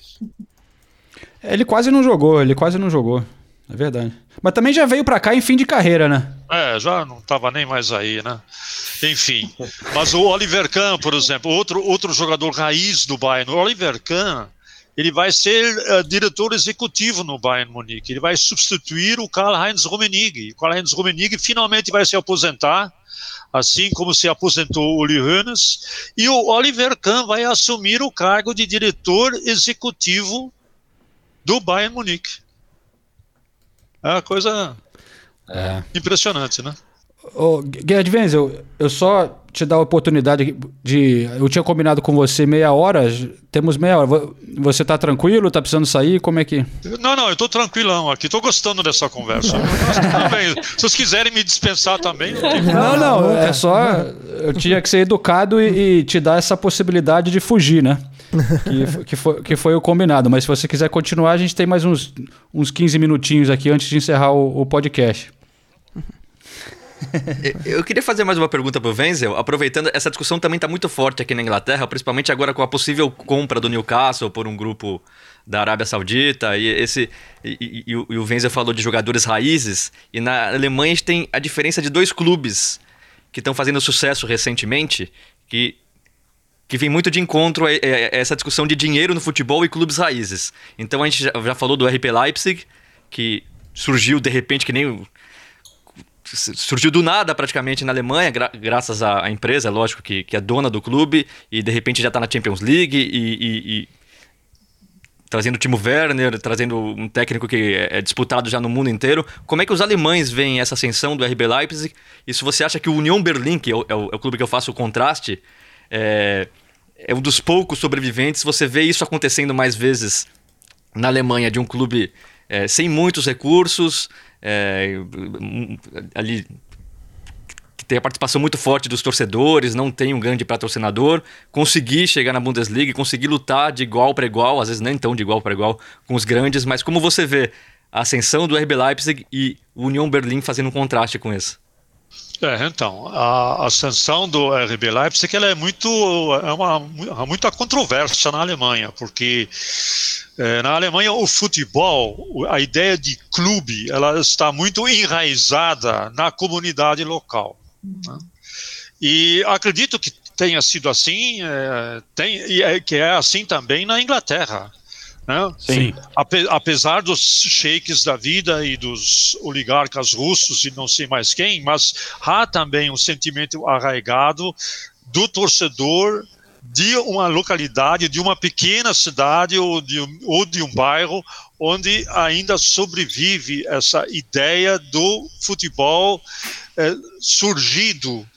Ele quase não jogou, ele quase não jogou. É verdade. Mas também já veio pra cá em fim de carreira, né? É, já não estava nem mais aí, né? Enfim, mas o Oliver Kahn, por exemplo, outro, outro jogador raiz do Bayern, o Oliver Kahn, ele vai ser eh, diretor executivo no Bayern Munique, ele vai substituir o Karl-Heinz Rummenigge. O Karl-Heinz Rummenigge finalmente vai se aposentar, assim como se aposentou o Uli Hoeneß, e o Oliver Kahn vai assumir o cargo de diretor executivo do Bayern Munique. É uma coisa É. impressionante, né? Ô, Gerd Wenzel, eu só te dar a oportunidade de. Eu tinha combinado com você meia hora, temos meia hora. Vo- Você tá tranquilo? Tá precisando sair? Como é que. Não, não, eu tô tranquilão aqui, tô gostando dessa conversa. Bem, Se vocês quiserem me dispensar também, não Não, não, é só. Eu tinha que ser educado e, e te dar essa possibilidade de fugir, né? Que, que, foi, que foi o combinado. Mas se você quiser continuar, a gente tem mais uns, uns 15 minutinhos aqui antes de encerrar o, o podcast. Eu queria fazer mais uma pergunta pro Wenzel, aproveitando, essa discussão também está muito forte aqui na Inglaterra, principalmente agora com a possível compra do Newcastle por um grupo da Arábia Saudita, e esse e, e- e o- Wenzel falou de jogadores raízes, e na Alemanha a gente tem a diferença de dois clubes que estão fazendo sucesso recentemente, que que vem muito de encontro a, essa discussão de dinheiro no futebol e clubes raízes. Então a gente já, falou do RP Leipzig, que surgiu de repente que nem surgiu do nada praticamente na Alemanha, gra- graças à, empresa, lógico, que, que é dona do clube, e de repente já está na Champions League e, e- e trazendo o Timo Werner, trazendo um técnico que é, é disputado já no mundo inteiro. Como é que os alemães veem essa ascensão do RB Leipzig? E se você acha que o Union Berlin, que é o, é o- é o clube que eu faço o contraste, é, é um dos poucos sobreviventes, você vê isso acontecendo mais vezes na Alemanha de um clube é, sem muitos recursos, é, ali que tem a participação muito forte dos torcedores, não tem um grande patrocinador, conseguir chegar na Bundesliga, conseguir lutar de igual para igual, às vezes nem tão de igual para igual com os grandes, mas como você vê a ascensão do RB Leipzig e o Union Berlin fazendo um contraste com isso? É, então, a ascensão do RB Leipzig ela é muito é uma há muita controvérsia na Alemanha, porque é, na Alemanha o futebol, a ideia de clube, ela está muito enraizada na comunidade local. né? E acredito que tenha sido assim, é, tem, e é, que é assim também na Inglaterra. Né? Sim. Ape- apesar dos sheiks da vida e dos oligarcas russos e não sei mais quem, mas há também um sentimento arraigado do torcedor de uma localidade, de uma pequena cidade ou de um, ou de um bairro onde ainda sobrevive essa ideia do futebol eh, surgido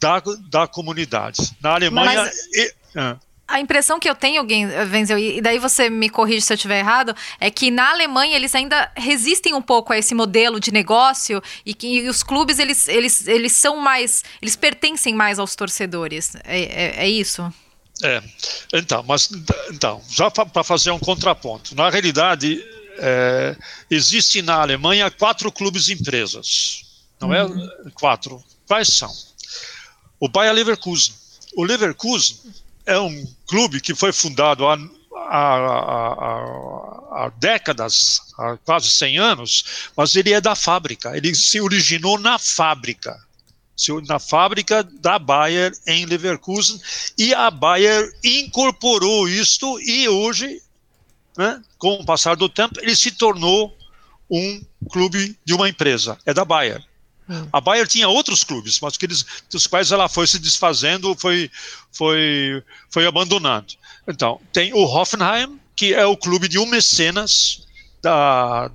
da, da comunidade. Na Alemanha. Mas- e- ah. A impressão que eu tenho, Gen- Wenzel, e daí você me corrige se eu estiver errado, é que na Alemanha eles ainda resistem um pouco a esse modelo de negócio e que e os clubes eles, eles, eles são mais, eles pertencem mais aos torcedores. É, é, é isso? É, então, mas então, já para fazer um contraponto, na realidade é, existe na Alemanha quatro clubes empresas, não é? Quatro. Quais são? O Bayer Leverkusen. O Leverkusen é um clube que foi fundado há, há, há- há décadas, há quase 100 anos, mas ele é da fábrica. Ele se originou na fábrica na fábrica da Bayer em Leverkusen e a Bayer incorporou isto e hoje, né, com o passar do tempo, ele se tornou um clube de uma empresa, é da Bayer. A Bayer tinha outros clubes, mas que eles, dos quais ela foi se desfazendo, foi, foi, foi abandonando. Então, tem o Hoffenheim, que é o clube de um mecenas, da,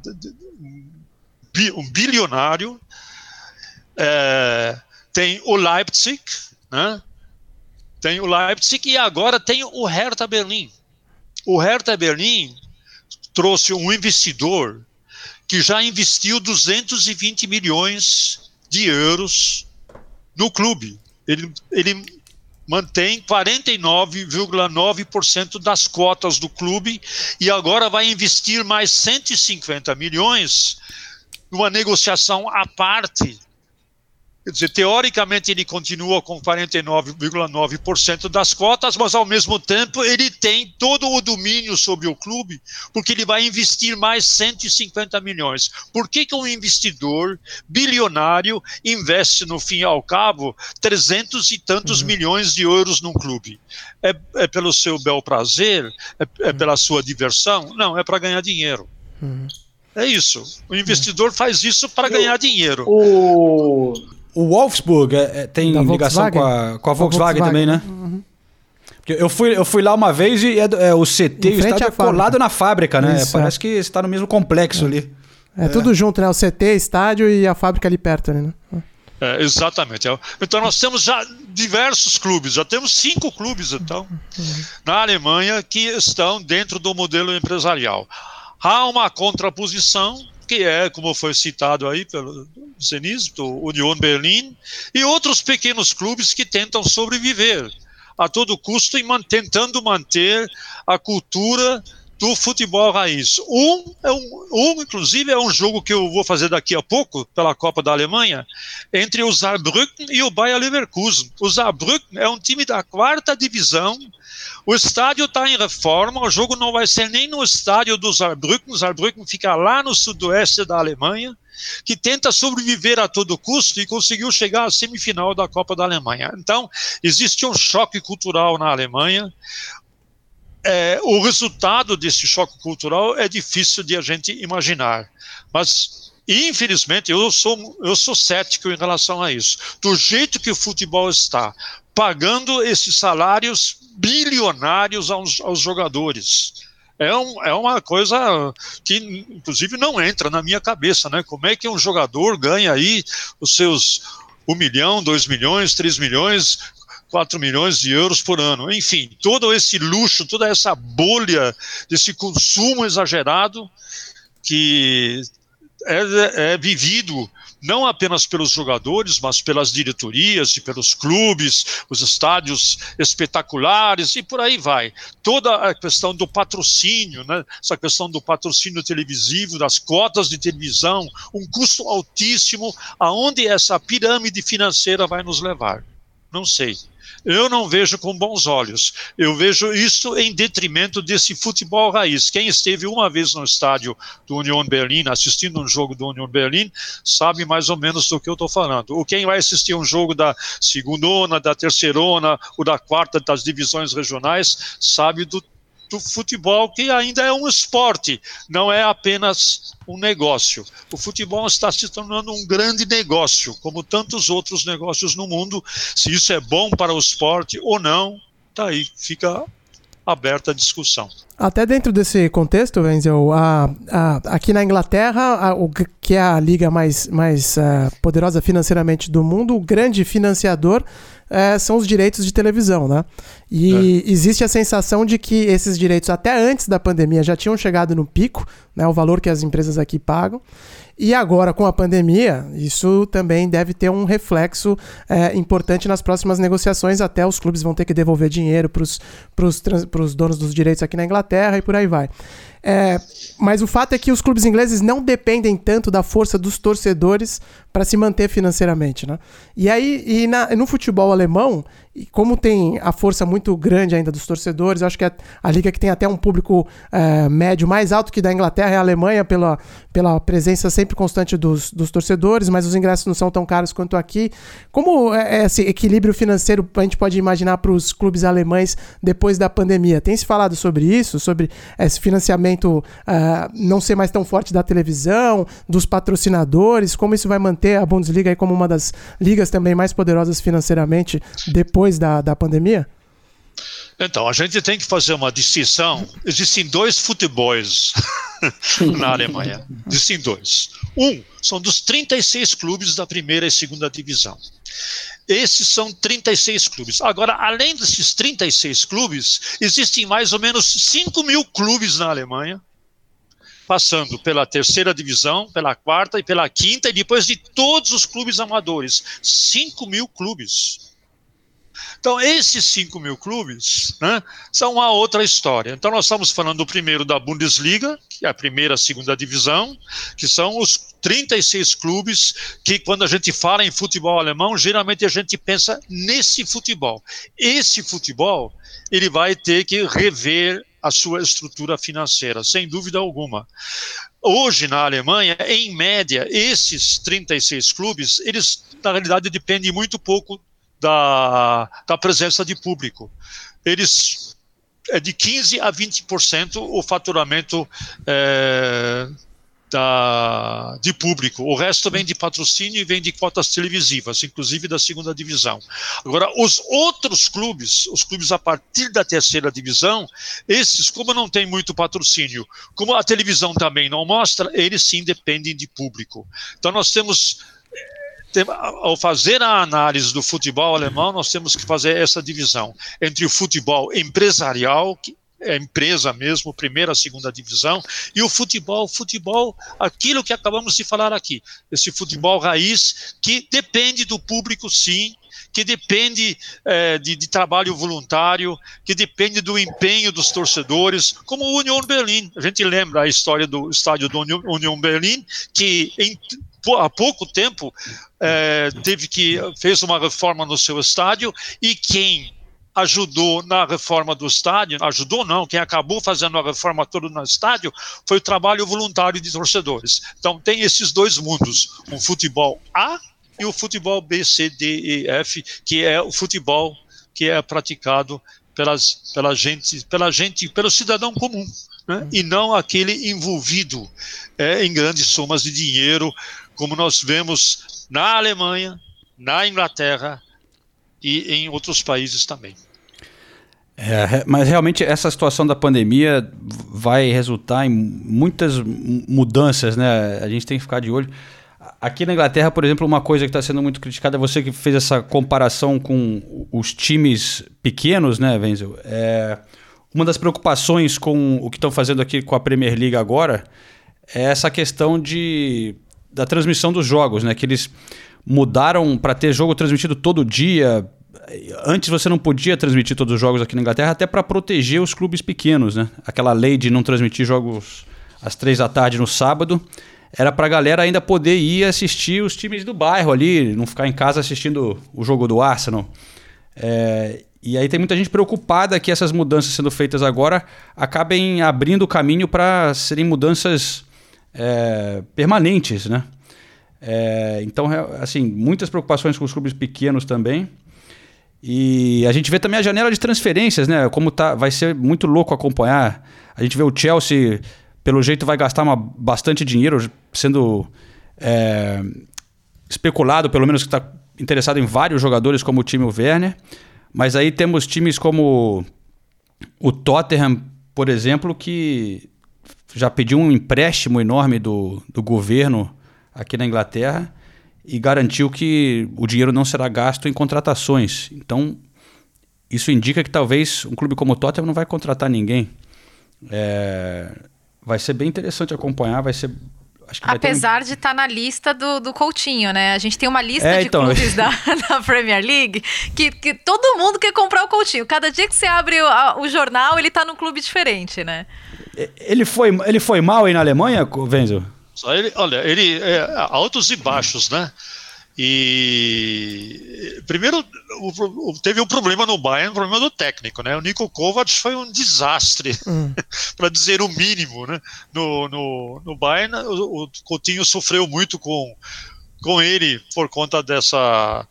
de- um bilionário, é, tem o Leipzig, né? Tem o Leipzig e agora tem o Hertha Berlim. O Hertha Berlim trouxe um investidor que já investiu 220 milhões de euros no clube. Ele, ele mantém 49,9% das cotas do clube e agora vai investir mais 150 milhões numa negociação à parte Quer dizer, teoricamente ele continua com 49,9% das cotas, mas ao mesmo tempo ele tem todo o domínio sobre o clube, porque ele vai investir mais 150 milhões. Por que, que um investidor bilionário investe, no fim e ao cabo, 300 e tantos uhum. milhões de euros num clube? É, é pelo seu bel prazer? É, é uhum. pela sua diversão? Não, é para ganhar dinheiro. Uhum. É isso. O investidor faz isso para ganhar dinheiro. O, o Wolfsburg é, é, tem ligação com a, com a Volkswagen, Volkswagen também, né? Uhum. Eu fui, eu fui lá uma vez e é, é o CT, o estádio é colado na fábrica, né? Isso, Parece é. que está no mesmo complexo é. ali. É, tudo junto, né? O CT, estádio e a fábrica ali perto, né? É, exatamente. Então nós temos já diversos clubes, já temos cinco clubes então na Alemanha que estão dentro do modelo empresarial. Há uma contraposição que é, como foi citado aí pelo Zenit, o Union Berlin, e outros pequenos clubes que tentam sobreviver a todo custo e man tentando manter a cultura do futebol raiz. Um, é um, um, inclusive, é um jogo que eu vou fazer daqui a pouco, pela Copa da Alemanha, entre o Saarbrücken e o Bayer Leverkusen. O Saarbrücken é um time da quarta divisão, o estádio está em reforma, o jogo não vai ser nem no estádio do Saarbrücken, o Saarbrücken fica lá no sudoeste da Alemanha, que tenta sobreviver a todo custo e conseguiu chegar à semifinal da Copa da Alemanha. Então, existe um choque cultural na Alemanha. É, o resultado desse choque cultural é difícil de a gente imaginar, mas infelizmente eu sou eu sou cético em relação a isso. Do jeito que o futebol está, pagando esses salários bilionários aos, aos jogadores. É, um, é uma coisa que, inclusive, não entra na minha cabeça, né? Como é que um jogador ganha aí os seus um milhão, dois milhões, três milhões, 4 milhões de euros por ano. Enfim, todo esse luxo, toda essa bolha desse consumo exagerado que é, é vivido não apenas pelos jogadores, mas pelas diretorias e pelos clubes, os estádios espetaculares e por aí vai. Toda a questão do patrocínio, né? essa questão do patrocínio televisivo, das cotas de televisão, um custo altíssimo, aonde essa pirâmide financeira vai nos levar? Não sei eu não vejo com bons olhos. Eu vejo isso em detrimento desse futebol raiz. Quem esteve uma vez no estádio do Union Berlin, assistindo um jogo do Union Berlin, sabe mais ou menos do que eu estou falando. Ou quem vai assistir um jogo da segundona, da terceirona, ou da quarta das divisões regionais, sabe do do futebol, que ainda é um esporte, não é apenas um negócio. O futebol está se tornando um grande negócio, como tantos outros negócios no mundo. Se isso é bom para o esporte ou não, tá aí, fica aberta a discussão. Até dentro desse contexto, Wenzel, a, a, aqui na Inglaterra, a, o que é a liga mais, mais uh, poderosa financeiramente do mundo, o grande financiador é, são os direitos de televisão, né? E é. existe a sensação de que esses direitos, até antes da pandemia, já tinham chegado no pico, né? O valor que as empresas aqui pagam. E agora, com a pandemia, isso também deve ter um reflexo é, importante nas próximas negociações. Até os clubes vão ter que devolver dinheiro para os donos dos direitos aqui na Inglaterra e por aí vai. É, mas o fato é que os clubes ingleses não dependem tanto da força dos torcedores para se manter financeiramente, né? E aí, e na, no futebol alemão, e como tem a força muito grande ainda dos torcedores, acho que é a liga que tem até um público é, médio mais alto que da Inglaterra é a Alemanha, pela, pela presença sempre constante dos, dos torcedores, mas os ingressos não são tão caros quanto aqui. Como é, é esse equilíbrio financeiro a gente pode imaginar para os clubes alemães depois da pandemia? Tem se falado sobre isso, sobre esse financiamento uh, não ser mais tão forte da televisão, dos patrocinadores, como isso vai manter a Bundesliga como uma das ligas também mais poderosas financeiramente depois depois da, da pandemia? Então, a gente tem que fazer uma distinção. Existem dois futebols na Alemanha. Existem dois. Um são dos 36 clubes da primeira e segunda divisão. Esses são 36 clubes. Agora, além desses 36 clubes, existem mais ou menos 5 mil clubes na Alemanha passando pela terceira divisão, pela quarta e pela quinta, e depois de todos os clubes amadores. 5 mil clubes. Então, esses 5 mil clubes né, são uma outra história. Então, nós estamos falando do primeiro da Bundesliga, que é a primeira, segunda divisão, que são os 36 clubes que, quando a gente fala em futebol alemão, geralmente a gente pensa nesse futebol. Esse futebol, ele vai ter que rever a sua estrutura financeira, sem dúvida alguma. Hoje, na Alemanha, em média, esses 36 clubes, eles, na realidade, dependem muito pouco da, da presença de público. Eles é de 15 a 20% o faturamento é, da, de público. O resto vem de patrocínio e vem de cotas televisivas, inclusive da segunda divisão. Agora, os outros clubes, os clubes a partir da terceira divisão, esses, como não tem muito patrocínio, como a televisão também não mostra, eles sim dependem de público. Então, nós temos ao fazer a análise do futebol alemão, nós temos que fazer essa divisão entre o futebol empresarial, que é empresa mesmo, primeira, segunda divisão, e o futebol, futebol, aquilo que acabamos de falar aqui, esse futebol raiz que depende do público, sim, que depende é, de, de, trabalho voluntário, que depende do empenho dos torcedores, como o Union Berlin. A gente lembra a história do estádio do Union, Berlin, que em há pouco tempo é, teve que fez uma reforma no seu estádio e quem ajudou na reforma do estádio, ajudou não, quem acabou fazendo a reforma toda no estádio foi o trabalho voluntário de torcedores. Então tem esses dois mundos, um futebol A e o futebol B, C, D e F, que é o futebol que é praticado pelas, pela gente, pela gente, pelo cidadão comum, né? e não aquele envolvido é, em grandes somas de dinheiro como nós vemos na Alemanha, na Inglaterra e em outros países também. É, mas realmente essa situação da pandemia vai resultar em muitas mudanças, né? A gente tem que ficar de olho. Aqui na Inglaterra, por exemplo, uma coisa que está sendo muito criticada, você que fez essa comparação com os times pequenos, né, Wenzel? É, uma das preocupações com o que estão fazendo aqui com a Premier League agora é essa questão de da transmissão dos jogos, né? Que eles mudaram para ter jogo transmitido todo dia. Antes você não podia transmitir todos os jogos aqui na Inglaterra, até para proteger os clubes pequenos, né? Aquela lei de não transmitir jogos às três da tarde no sábado era para a galera ainda poder ir assistir os times do bairro ali, não ficar em casa assistindo o jogo do Arsenal. É, e aí tem muita gente preocupada que essas mudanças sendo feitas agora acabem abrindo o caminho para serem mudanças é, permanentes, né? É, então, assim, muitas preocupações com os clubes pequenos também. E a gente vê também a janela de transferências, né? Como tá, vai ser muito louco acompanhar. A gente vê o Chelsea, pelo jeito, vai gastar uma, bastante dinheiro sendo é, especulado, pelo menos que está interessado em vários jogadores, como o time Werner. Mas aí temos times como o Tottenham, por exemplo, que já pediu um empréstimo enorme do, do governo aqui na Inglaterra e garantiu que o dinheiro não será gasto em contratações. Então, isso indica que talvez um clube como o Tottenham não vai contratar ninguém. É, vai ser bem interessante acompanhar, vai ser Apesar um... de estar tá na lista do, do Coutinho, né? A gente tem uma lista é, de então... clubes da, da Premier League que, que todo mundo quer comprar o Coutinho. Cada dia que você abre o, o jornal, ele está num clube diferente, né? Ele foi, ele foi mal aí na Alemanha, Wenzel? Só ele, olha, ele é, altos e baixos, né? E primeiro teve um problema no Bayern, um problema do técnico, né? O Nico Kovac foi um desastre, hum. para dizer o mínimo, né? No, no, no Bayern, o, o Coutinho sofreu muito com, com ele por conta dessa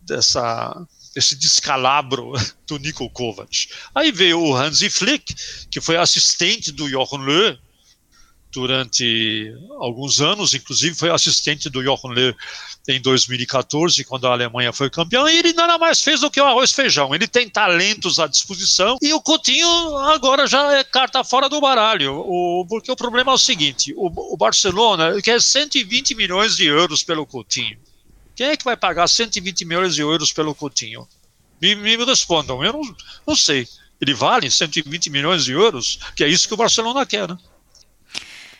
dessa esse descalabro do Nico Kovac. Aí veio o Hansi Flick, que foi assistente do Jochen Löw durante alguns anos, inclusive foi assistente do Jochen Löw em 2014, quando a Alemanha foi campeã, e ele nada mais fez do que o arroz e feijão. Ele tem talentos à disposição e o Coutinho agora já é carta fora do baralho, o, porque o problema é o seguinte, o, o Barcelona quer 120 milhões de euros pelo Coutinho. Quem é que vai pagar 120 milhões de euros pelo Coutinho? Me, me respondam, eu não, não sei. Ele vale 120 milhões de euros? Que é isso que o Barcelona quer, né?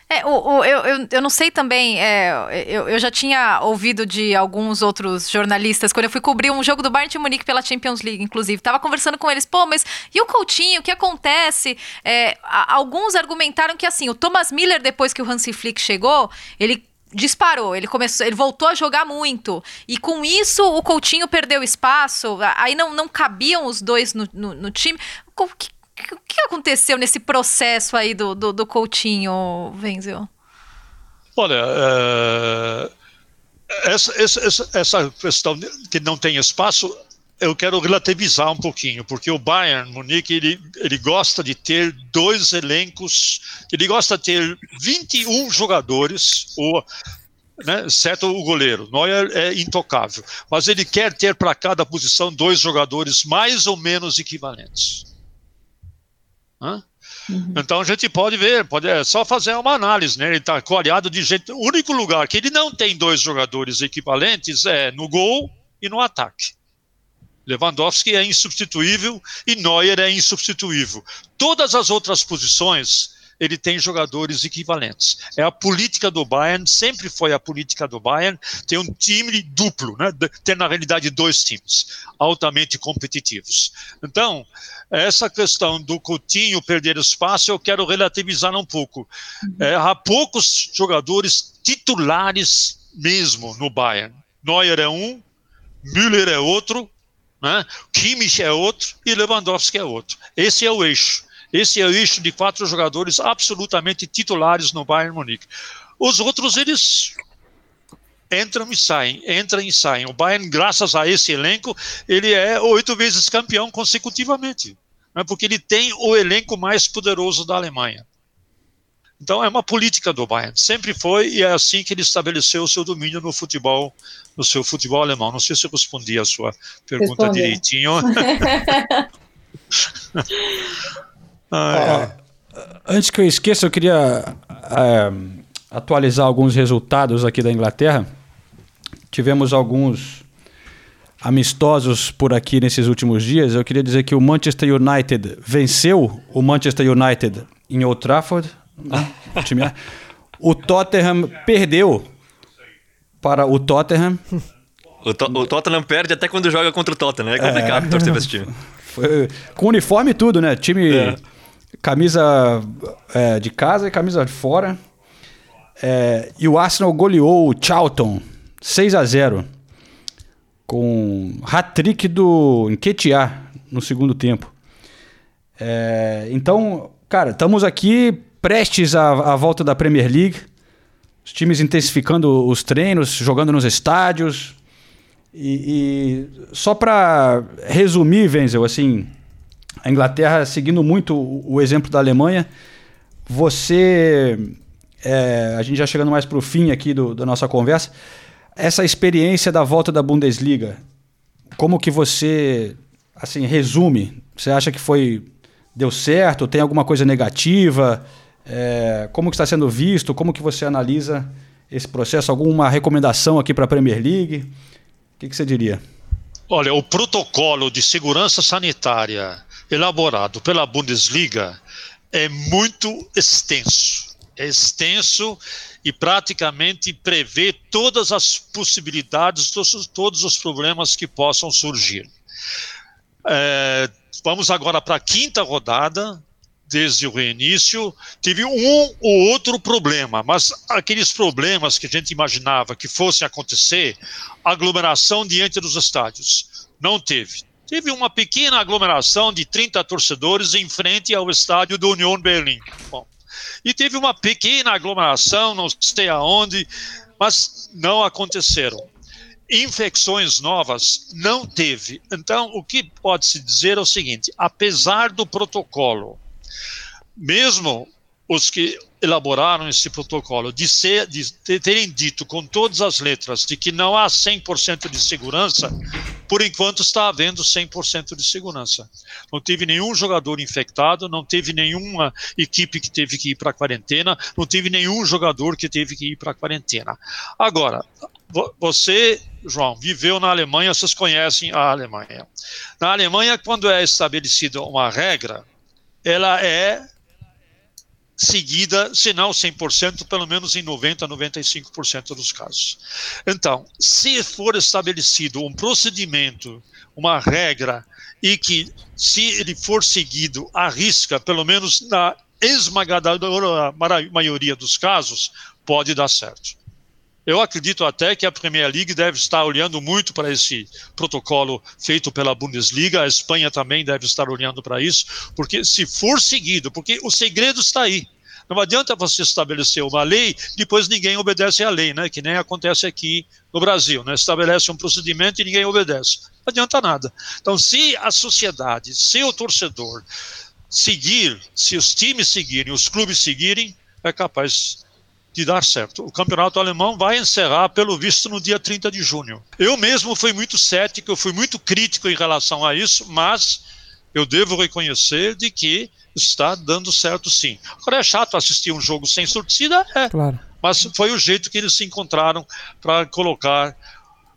É, o, o, eu, eu, eu não sei também, é, eu, eu já tinha ouvido de alguns outros jornalistas, quando eu fui cobrir um jogo do Bayern de Munique pela Champions League, inclusive, tava conversando com eles, pô, mas e o Coutinho, o que acontece? É, alguns argumentaram que, assim, o Thomas Miller, depois que o Hansi Flick chegou, ele disparou, ele começou, ele voltou a jogar muito. E com isso o Coutinho perdeu espaço, aí não, não cabiam os dois no, no, no time. O que, o que aconteceu nesse processo aí do, do, do Coutinho, Wenzel? Olha, uh, essa, essa, essa questão que não tem espaço, eu quero relativizar um pouquinho, porque o Bayern Munique ele, ele gosta de ter dois elencos, ele gosta de ter 21 jogadores, ou, né, exceto o goleiro. Neuer é intocável, mas ele quer ter para cada posição dois jogadores mais ou menos equivalentes. Uhum. Então a gente pode ver, pode é só fazer uma análise, né? Ele está coalhado de gente. O único lugar que ele não tem dois jogadores equivalentes é no gol e no ataque. Lewandowski é insubstituível e Neuer é insubstituível. Todas as outras posições ele tem jogadores equivalentes. É a política do Bayern, sempre foi a política do Bayern, ter um time duplo, né? ter na realidade dois times altamente competitivos. Então, essa questão do Coutinho perder espaço, eu quero relativizar um pouco. É, há poucos jogadores titulares mesmo no Bayern. Neuer é um, Müller é outro, né? Kimmich é outro e Lewandowski é outro. Esse é o eixo. Esse é o eixo de quatro jogadores absolutamente titulares no Bayern Munique. Os outros, eles entram e saem, entram e saem. O Bayern, graças a esse elenco, ele é oito vezes campeão consecutivamente, né, porque ele tem o elenco mais poderoso da Alemanha. Então é uma política do Bayern, sempre foi e é assim que ele estabeleceu o seu domínio no futebol, no seu futebol alemão. Não sei se eu respondi a sua pergunta Respondeu. direitinho. Ah, é. Antes que eu esqueça, eu queria é, atualizar alguns resultados aqui da Inglaterra. Tivemos alguns amistosos por aqui nesses últimos dias. Eu queria dizer que o Manchester United venceu o Manchester United em Old Trafford. Né? o Tottenham perdeu para o Tottenham. O, to o, Tottenham perde até quando joga contra o Tottenham. É complicado é. torcer esse time. Foi, com uniforme e tudo, né? Time. É camisa é, de casa e camisa de fora. É, e o Arsenal goleou o Charlton 6 a 0 com hat-trick do Nketiah no segundo tempo. É, então, cara, estamos aqui prestes à, à volta da Premier League. Os times intensificando os treinos, jogando nos estádios. E, e só para resumir, Wenzel, assim, a Inglaterra seguindo muito o exemplo da Alemanha. Você, é, a gente já chegando mais para o fim aqui do, da nossa conversa, essa experiência da volta da Bundesliga, como que você, assim, resume? Você acha que foi deu certo? Tem alguma coisa negativa? É, como que está sendo visto? Como que você analisa esse processo? Alguma recomendação aqui para a Premier League? O que, que você diria? Olha, o protocolo de segurança sanitária elaborado pela Bundesliga é muito extenso. É extenso e praticamente prevê todas as possibilidades, todos, os problemas que possam surgir. É, vamos agora para a quinta rodada, desde o reinício, teve um ou outro problema, mas aqueles problemas que a gente imaginava que fossem acontecer, aglomeração diante dos estádios, não teve teve uma pequena aglomeração de 30 torcedores em frente ao estádio do Union Berlim. Bom, e teve uma pequena aglomeração, não sei aonde, mas não aconteceram. Infecções novas não teve. Então, o que pode se dizer é o seguinte: apesar do protocolo, mesmo os que elaboraram esse protocolo de, ser, de terem dito com todas as letras de que não há 100% de segurança, por enquanto está havendo 100% de segurança. Não teve nenhum jogador infectado, não teve nenhuma equipe que teve que ir para a quarentena, não teve nenhum jogador que teve que ir para a quarentena. Agora, você, João, viveu na Alemanha, vocês conhecem a Alemanha. Na Alemanha, quando é estabelecida uma regra, ela é seguida, se não 100%, pelo menos em 90%, 95% dos casos. Então, se for estabelecido um procedimento, uma regra, e que, se ele for seguido à risca, pelo menos na esmagadora maioria dos casos, pode dar certo. Eu acredito até que a Premier League deve estar olhando muito para esse protocolo feito pela Bundesliga, a Espanha também deve estar olhando para isso, porque se for seguido, porque o segredo está aí. Não adianta você estabelecer uma lei, depois ninguém obedece à lei, né? Que nem acontece aqui no Brasil, né? Estabelece um procedimento e ninguém obedece. Não adianta nada. Então, se a sociedade, se o torcedor seguir, se os times seguirem, os clubes seguirem, é capaz de dar certo. O campeonato alemão vai encerrar, pelo visto, no dia 30 de junho. Eu mesmo fui muito cético, eu fui muito crítico em relação a isso, mas eu devo reconhecer de que está dando certo sim. Agora é chato assistir um jogo sem torcida, é. Claro. Mas foi o jeito que eles se encontraram para colocar,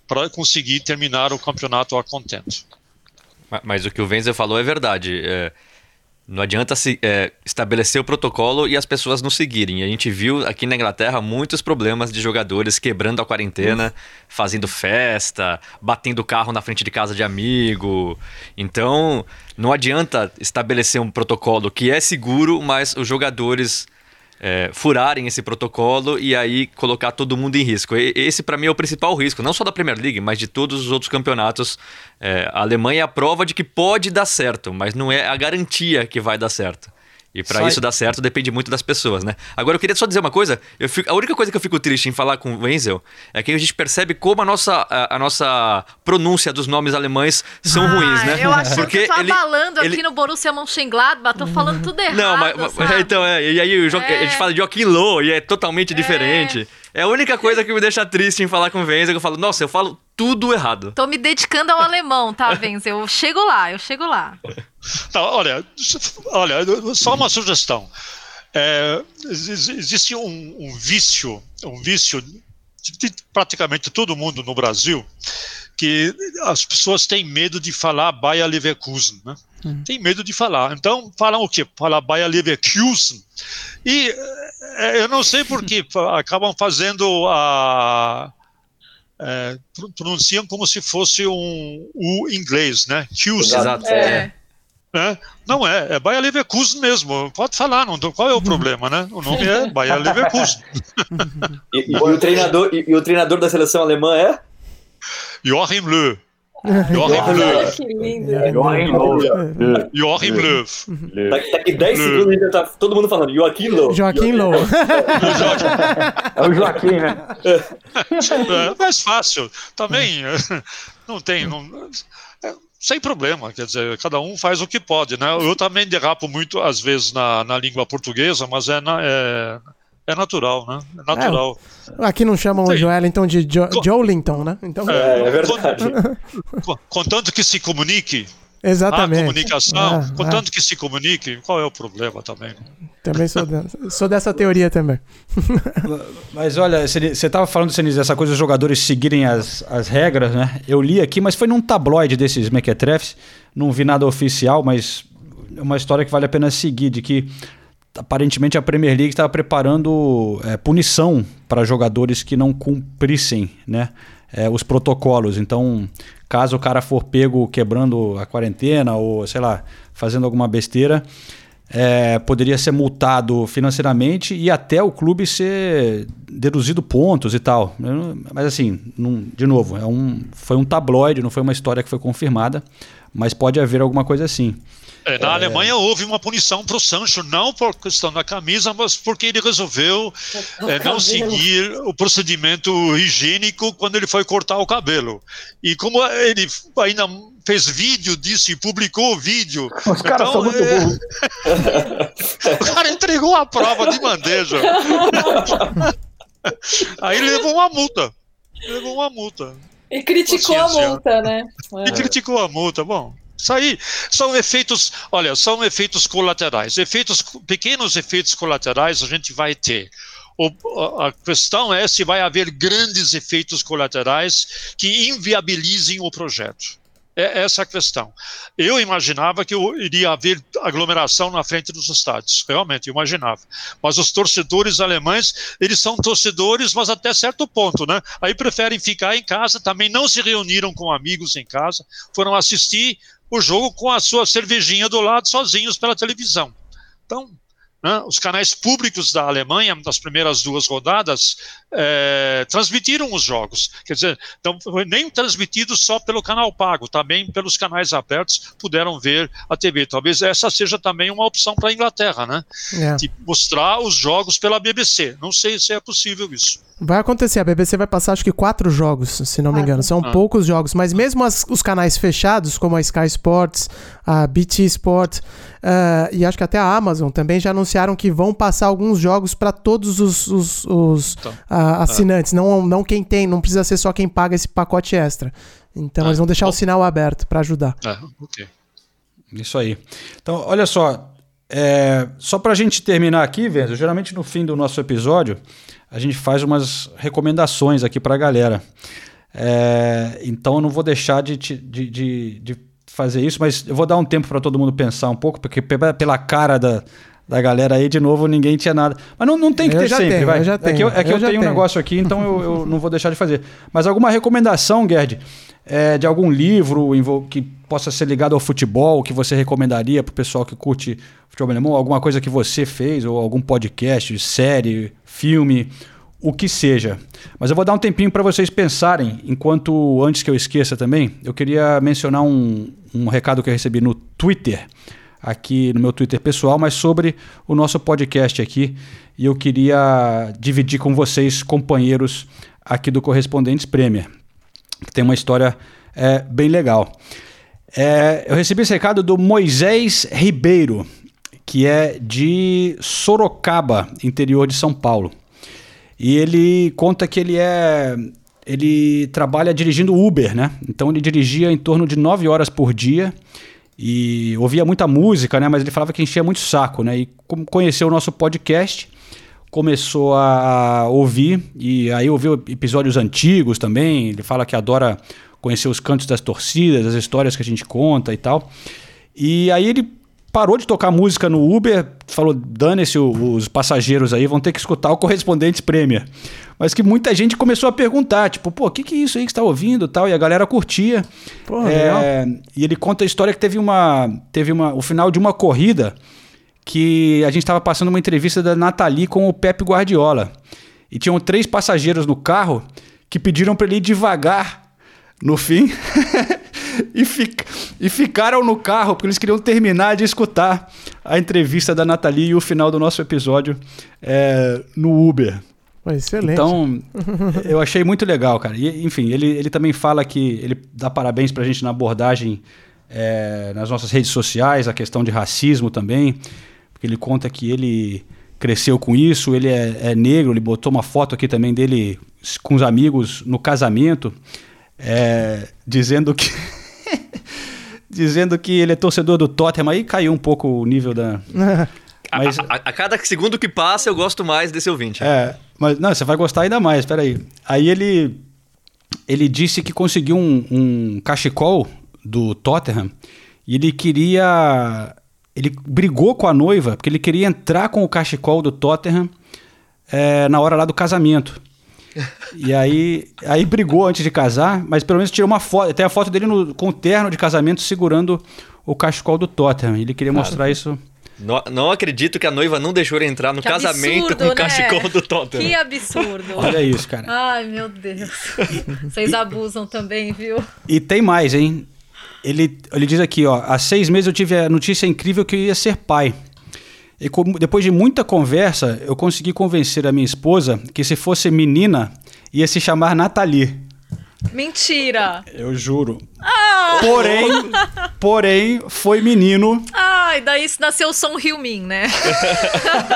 para conseguir terminar o campeonato a contento. Mas, mas, o que o Wenzel falou é verdade. É não adianta se, é, estabelecer o protocolo e as pessoas não seguirem. A gente viu aqui na Inglaterra muitos problemas de jogadores quebrando a quarentena, fazendo festa, batendo carro na frente de casa de amigo. Então, não adianta estabelecer um protocolo que é seguro, mas os jogadores é, furarem esse protocolo e aí colocar todo mundo em risco. E, esse, para mim, é o principal risco, não só da Premier League, mas de todos os outros campeonatos. É, a Alemanha é a prova de que pode dar certo, mas não é a garantia que vai dar certo. E para isso dar certo depende muito das pessoas, né? Agora eu queria só dizer uma coisa. Fico, a única coisa que eu fico triste em falar com o Wenzel é que a gente percebe como a nossa, a, a nossa pronúncia dos nomes alemães são ah, ruins, né? Eu acho Porque que eu ele, abalando ele... aqui no Borussia Mönchengladbach, tô falando tudo errado. Não, mas, mas então é. E aí é. a gente fala de Joaquim Low e é totalmente é. diferente. É a única coisa que me deixa triste em falar com o Wenzel, que eu falo, nossa, eu falo tudo errado. Tô me dedicando ao alemão, tá, Wenzel? Eu chego lá, eu chego lá. Não, olha, olha, só uma sugestão. É, existe um, um, vício, um vício de praticamente todo mundo no Brasil, que as pessoas têm medo de falar Bayer Leverkusen, né? Uhum. Tem medo de falar. Então, falam o quê? Falam Bayer Leverkusen. E é, eu não sei por que acabam fazendo a. É, pronunciam como se fosse um o inglês, né? Kusen. Exato. É. É, não é, é Bayer Leverkusen mesmo. Pode falar, não, qual é o problema, né? O nome é Bayer Leverkusen. e, e, e, o treinador, e, o treinador da seleção alemã é? Joachim Löw. Löw. Que lindo. Löw. Joachim Löw. Daqui 10 segundos ainda tá todo mundo falando Joachim Löw. Joaquim Löw. É o Joaquim, né? É mais fácil. Também não tem. Não, é, sem problema, quer dizer, cada um faz o que pode, né? Eu também derrapo muito, às vezes, na, na língua portuguesa, mas é, na, é, é natural, né? É natural. É, aqui não chamam Sim. o Joelinton de jo Joelinton, né? Então... É, é verdade. Contanto que se comunique, Exatamente. A comunicação, ah, contanto ah. que se comunique, qual é o problema também? Também sou, de, sou dessa teoria também. mas olha, você estava falando, Senise, dessa coisa dos jogadores seguirem as, as regras, né? Eu li aqui, mas foi num tabloide desses mequetrefs, não vi nada oficial, mas é uma história que vale a pena seguir, de que aparentemente a Premier League estava preparando é, punição para jogadores que não cumprissem né, é, os protocolos. Então, caso o cara for pego quebrando a quarentena ou, sei lá, fazendo alguma besteira, é, poderia ser multado financeiramente e até o clube ser deduzido pontos e tal. Mas assim, de novo, é um, foi um tabloide, não foi uma história que foi confirmada, mas pode haver alguma coisa assim. É, na é... Alemanha houve uma punição para o Sancho, não por questão da camisa, mas porque ele resolveu é, não seguir o procedimento higiênico quando ele foi cortar o cabelo. E como ele ainda fez vídeo disso e publicou o vídeo. Os caras então, são muito é... burros. o cara entregou a prova de bandeja. Aí ele levou uma multa. levou uma multa. E criticou a multa, né? E criticou a multa. Bom, isso aí são efeitos, olha, são efeitos colaterais. Efeitos, pequenos efeitos colaterais a gente vai ter. O, a questão é se vai haver grandes efeitos colaterais que inviabilizem o projeto. É essa a questão. Eu imaginava que iria haver aglomeração na frente dos estádios, realmente, imaginava. Mas os torcedores alemães, eles são torcedores, mas até certo ponto, né? Aí preferem ficar em casa, também não se reuniram com amigos em casa, foram assistir o jogo com a sua cervejinha do lado, sozinhos pela televisão. Então, né, os canais públicos da Alemanha, nas primeiras duas rodadas, é, transmitiram os jogos. Quer dizer, então, nem transmitido só pelo canal pago, também pelos canais abertos puderam ver a TV. Talvez essa seja também uma opção para a Inglaterra, né? É. De mostrar os jogos pela BBC. Não sei se é possível isso. Vai acontecer, a BBC vai passar acho que quatro jogos, se não me engano. São ah. poucos jogos, mas mesmo as, os canais fechados, como a Sky Sports, a BT Sport uh, e acho que até a Amazon também já anunciaram que vão passar alguns jogos para todos os, os, os uh, assinantes, ah. não, não quem tem, não precisa ser só quem paga esse pacote extra. Então ah, eles vão deixar bom. o sinal aberto para ajudar. Ah, ok. Isso aí. Então, olha só, é, só para a gente terminar aqui, Venzo, geralmente no fim do nosso episódio a gente faz umas recomendações aqui para a galera. É, então eu não vou deixar de, de, de, de, fazer isso, mas eu vou dar um tempo para todo mundo pensar um pouco, porque pela cara da, da galera aí, de novo, ninguém tinha nada. Mas não, não tem que eu ter sempre, tenho, vai. é que eu, é que eu, eu tenho, tenho um negócio aqui, então eu, eu, não vou deixar de fazer. Mas alguma recomendação, Gerd, é, de algum livro que possa ser ligado ao futebol, que você recomendaria para o pessoal que curte futebol alemão? Alguma coisa que você fez, ou algum podcast, série, filme, o que seja. Mas eu vou dar um tempinho para vocês pensarem, enquanto antes que eu esqueça também, eu queria mencionar um, um recado que eu recebi no Twitter, aqui no meu Twitter pessoal, mas sobre o nosso podcast aqui. E eu queria dividir com vocês, companheiros aqui do Correspondentes Premier, que tem uma história é, bem legal. É, eu recebi esse recado do Moisés Ribeiro que é de Sorocaba, interior de São Paulo. E ele conta que ele é ele trabalha dirigindo Uber, né? Então ele dirigia em torno de 9 horas por dia e ouvia muita música, né? Mas ele falava que enchia muito saco, né? E conheceu o nosso podcast, começou a ouvir e aí ouviu episódios antigos também. Ele fala que adora conhecer os cantos das torcidas, as histórias que a gente conta e tal. E aí ele parou de tocar música no Uber, falou: dane-se os passageiros aí, vão ter que escutar o correspondente Premier. Mas que muita gente começou a perguntar, tipo, pô, o que, que é isso aí que está ouvindo tal? E a galera curtia. Pô, é, e ele conta a história que teve uma. Teve uma. O final de uma corrida que a gente estava passando uma entrevista da Nathalie com o Pepe Guardiola. E tinham três passageiros no carro que pediram para ele ir devagar no fim. e, fic, e ficaram no carro porque eles queriam terminar de escutar a entrevista da Nathalie e o final do nosso episódio é, no Uber. Excelente. Então, eu achei muito legal, cara. E, enfim, ele, ele também fala que ele dá parabéns pra gente na abordagem é, nas nossas redes sociais, a questão de racismo também, porque ele conta que ele cresceu com isso, ele é, é negro, ele botou uma foto aqui também dele com os amigos no casamento, é, dizendo que dizendo que ele é torcedor do Tottenham, aí caiu um pouco o nível da. Mas... A, a, a, cada segundo que passa, eu gosto mais desse ouvinte. É, mas não, você vai gostar ainda mais, peraí. Aí ele, ele disse que conseguiu um, um cachecol do Tottenham e ele queria. Ele brigou com a noiva, porque ele queria entrar com o cachecol do Tottenham é, na hora lá do casamento. E aí, aí brigou antes de casar, mas pelo menos tirou uma foto. Tem a foto dele no, com o terno de casamento segurando o cachecol do Tottenham. Ele queria Cara, mostrar isso. Não, não, acredito que a noiva não deixou ele entrar no que casamento absurdo, com o né? cachecol do Tottenham. Que absurdo. Olha isso, cara. Ai, meu Deus. Vocês abusam também, viu? E tem mais, hein? Ele, ele diz aqui, ó. Há seis meses eu tive a notícia incrível que eu ia ser pai. E depois de muita conversa, eu consegui convencer a minha esposa que se fosse menina, ia se chamar Nathalie. Mentira! Eu juro. Ah! Porém, porém, foi menino. Ai, daí nasceu o Som Min, né?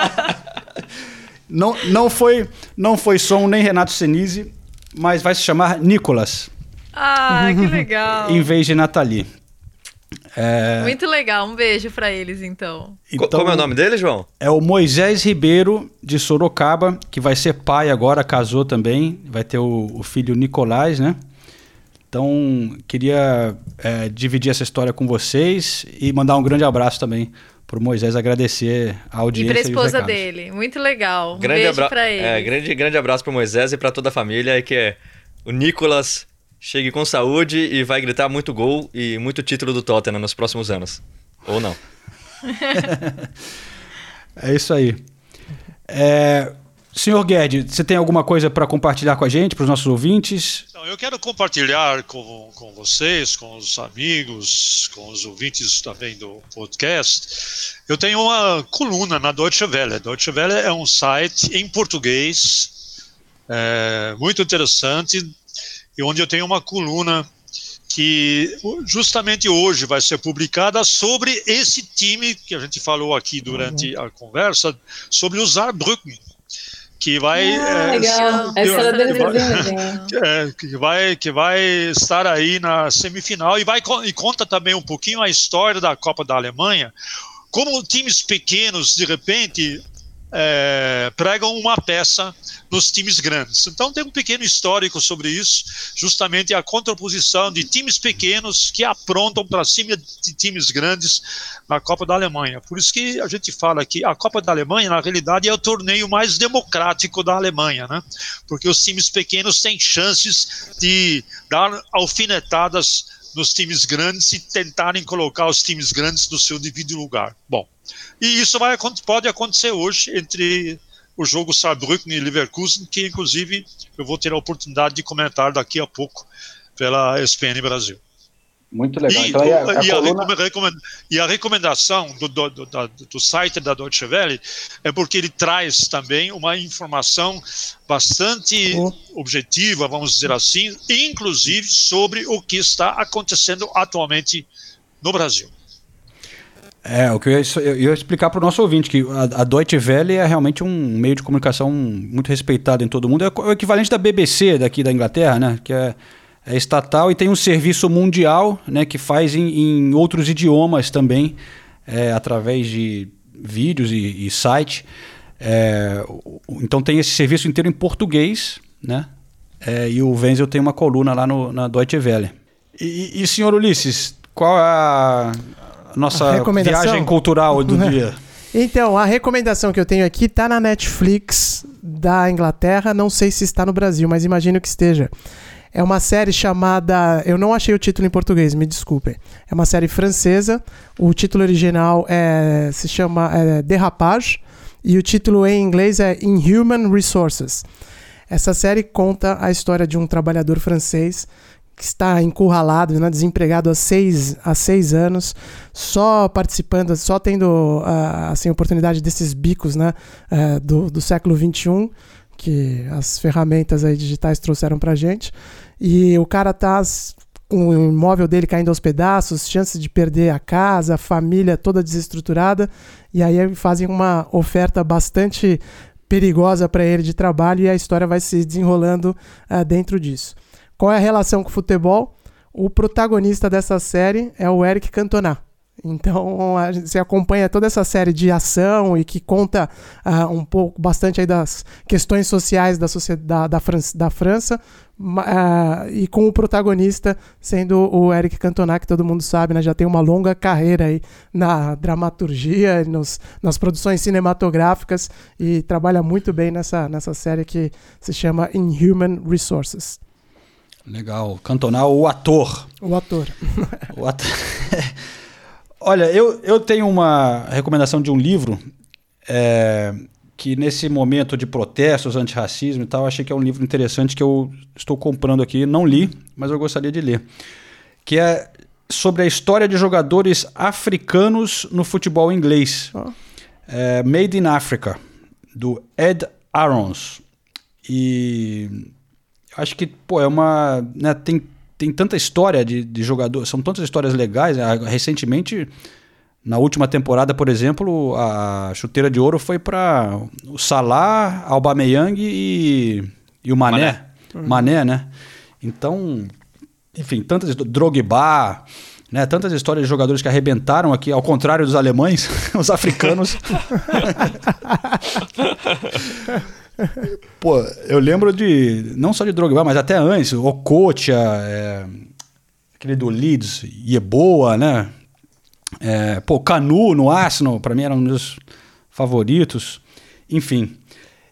não, não foi, não foi Som nem Renato Senise, mas vai se chamar Nicolas. Ah, que legal. em vez de Nathalie. É... Muito legal, um beijo para eles então. então. Como é o nome dele, João? É o Moisés Ribeiro de Sorocaba, que vai ser pai agora, casou também, vai ter o, o filho Nicolás, né? Então, queria é, dividir essa história com vocês e mandar um grande abraço também para o Moisés, agradecer a audiência. E para a esposa dele. Muito legal. Um grande beijo para ele. É, grande, grande abraço para Moisés e para toda a família. E que é o Nicolas chegue com saúde e vai gritar muito gol e muito título do Tottenham nos próximos anos. Ou não. é isso aí. É, senhor Guedes, você tem alguma coisa para compartilhar com a gente, para os nossos ouvintes? Não, eu quero compartilhar com, com vocês, com os amigos, com os ouvintes também do podcast. Eu tenho uma coluna na Deutsche Welle. Deutsche Welle é um site em português é, muito interessante e onde eu tenho uma coluna que justamente hoje vai ser publicada sobre esse time que a gente falou aqui durante uhum. a conversa, sobre o Saarbrücken, que vai, ah, é, legal. Que, vai, é, que vai que vai estar aí na semifinal e vai e conta também um pouquinho a história da Copa da Alemanha, como times pequenos de repente é, pregam uma peça nos times grandes. Então tem um pequeno histórico sobre isso, justamente a contraposição de times pequenos que aprontam para cima de times grandes na Copa da Alemanha. Por isso que a gente fala que a Copa da Alemanha, na realidade, é o torneio mais democrático da Alemanha, né? Porque os times pequenos têm chances de dar alfinetadas nos times grandes e tentarem colocar os times grandes no seu devido lugar. Bom, e isso vai, pode acontecer hoje entre o jogo Saarbrücken e Leverkusen, que inclusive eu vou ter a oportunidade de comentar daqui a pouco pela SPN Brasil. Muito legal. E, então, a, a e, coluna... a e, a recomendação do, do, do, do, site da Deutsche Welle é porque ele traz também uma informação bastante oh. objetiva, vamos dizer assim, inclusive sobre o que está acontecendo atualmente no Brasil. É, o que eu ia, eu ia explicar para o nosso ouvinte, que a, a Deutsche Welle é realmente um meio de comunicação muito respeitado em todo mundo. É o equivalente da BBC daqui da Inglaterra, né? Que é, é estatal e tem um serviço mundial, né? Que faz em, em outros idiomas também, é, através de vídeos e, e site. É, então tem esse serviço inteiro em português, né? É, e o Wenzel tem uma coluna lá no, na Deutsche Welle. E, e senhor Ulisses, qual é a nossa viagem cultural do dia. Então, a recomendação que eu tenho aqui tá na Netflix da Inglaterra, não sei se está no Brasil, mas imagino que esteja. É uma série chamada. Eu não achei o título em português, me desculpem. É uma série francesa. O título original é, se chama é, Derrapage e o título em inglês é Inhuman Resources. Essa série conta a história de um trabalhador francês que está encurralado, né, desempregado há seis, há seis anos, só participando, só tendo uh, assim, oportunidade desses bicos né, uh, do, do século XXI, que as ferramentas aí digitais trouxeram para gente. E o cara tá com o imóvel dele caindo aos pedaços, chances de perder a casa, a família toda desestruturada, e aí fazem uma oferta bastante perigosa para ele de trabalho e a história vai se desenrolando uh, dentro disso. Qual é a relação com o futebol? O protagonista dessa série é o Eric Cantona. Então a gente, você acompanha toda essa série de ação e que conta uh, um pouco, bastante aí das questões sociais da, sociedade, da, França, da França uh, e com o protagonista sendo o Eric Cantona, que todo mundo sabe, né, já tem uma longa carreira aí na dramaturgia, nos, nas produções cinematográficas e trabalha muito bem nessa, nessa série que se chama Inhuman Resources. Legal. Cantonal, o ator. O ator. o ator. Olha, eu, eu tenho uma recomendação de um livro é, que nesse momento de protestos, antirracismo e tal, achei que é um livro interessante que eu estou comprando aqui. Não li, mas eu gostaria de ler. Que é sobre a história de jogadores africanos no futebol inglês. Oh. É, Made in Africa, do Ed Arons. E acho que, pô, é uma. Né, tem, tem tanta história de, de jogador, são tantas histórias legais. Né? Recentemente, na última temporada, por exemplo, a chuteira de ouro foi para o Salah, Aubameyang e, e o Mané. Mané, uhum. Mané né? Então, enfim, tantas. Drogba. Né, tantas histórias de jogadores que arrebentaram aqui, ao contrário dos alemães, os africanos. Pô, eu lembro de. Não só de Drogba, mas até antes. Okocha, é, aquele do Leeds, Yeboa, né? É, pô, Canu no Arsenal, para mim era um dos favoritos. Enfim.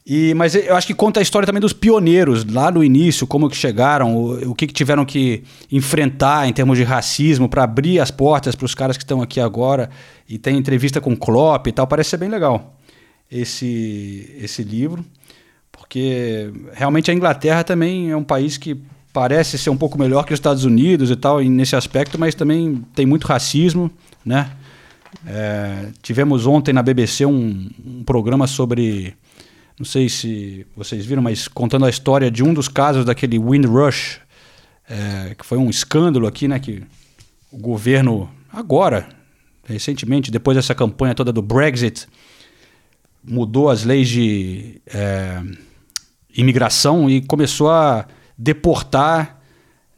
E, mas eu acho que conta a história também dos pioneiros lá no início, como que chegaram, o, o que, que tiveram que enfrentar em termos de racismo para abrir as portas para os caras que estão aqui agora. E tem entrevista com Klopp e tal, parece ser bem legal esse, esse livro, porque realmente a Inglaterra também é um país que parece ser um pouco melhor que os Estados Unidos e tal, nesse aspecto, mas também tem muito racismo, né? É, tivemos ontem na BBC um, um, programa sobre, não sei se vocês viram, mas contando a história de um dos casos daquele Windrush, é, que foi um escândalo aqui, né? Que o governo agora, recentemente, depois dessa campanha toda do Brexit, mudou as leis de é, imigração e começou a deportar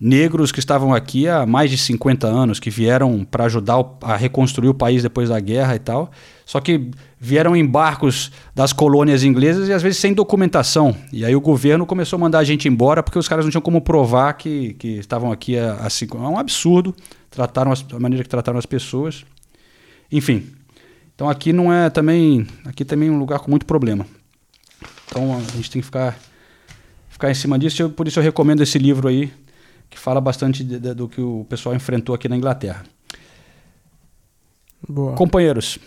negros que estavam aqui há mais de 50 anos, que vieram para ajudar a reconstruir o país depois da guerra e tal. Só que vieram em barcos das colônias inglesas e às vezes sem documentação. E aí o governo começou a mandar a gente embora porque os caras não tinham como provar que, que estavam aqui há, cinco É um absurdo trataram as, a maneira que trataram as pessoas. Enfim. Então aqui não é também. Aqui também é um lugar com muito problema. Então a gente tem que ficar, ficar em cima disso. Eu, por isso eu recomendo esse livro aí que fala bastante de, de, do que o pessoal enfrentou aqui na Inglaterra. Boa. Companheiros,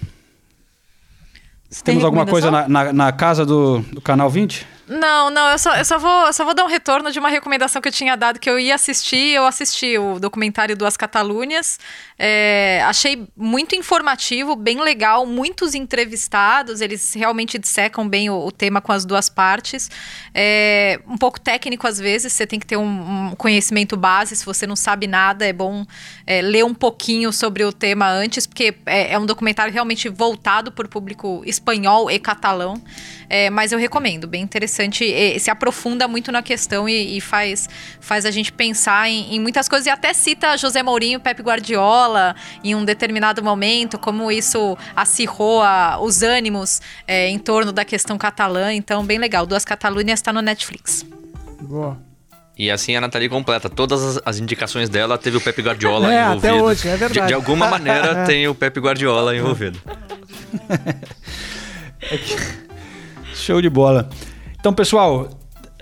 temos alguma coisa na, na, na casa do, do canal 20? Não, não, eu só, eu só vou, só vou dar um retorno de uma recomendação que eu tinha dado que eu ia assistir. Eu assisti o documentário Duas Catalunhas. É, achei muito informativo, bem legal, muitos entrevistados, eles realmente dissecam bem o, o tema com as duas partes. É, um pouco técnico às vezes, você tem que ter um, um conhecimento base, se você não sabe nada, é bom é, ler um pouquinho sobre o tema antes, porque é, é um documentário realmente voltado para o público espanhol e catalão. É, mas eu recomendo, bem interessante. E, se aprofunda muito na questão e, e faz, faz a gente pensar em, em, muitas coisas. E até cita José Mourinho, Pepe Guardiola, em um determinado momento, como isso acirrou a, os ânimos é, em torno da questão catalã. Então, bem legal. Duas Catalunhas está no Netflix. Boa. E assim a Nathalie completa. Todas as, as, indicações dela teve o Pepe Guardiola é, envolvido. Até hoje, é verdade. De, de alguma maneira tem o Pepe Guardiola envolvido. é. Show de bola. Então, pessoal,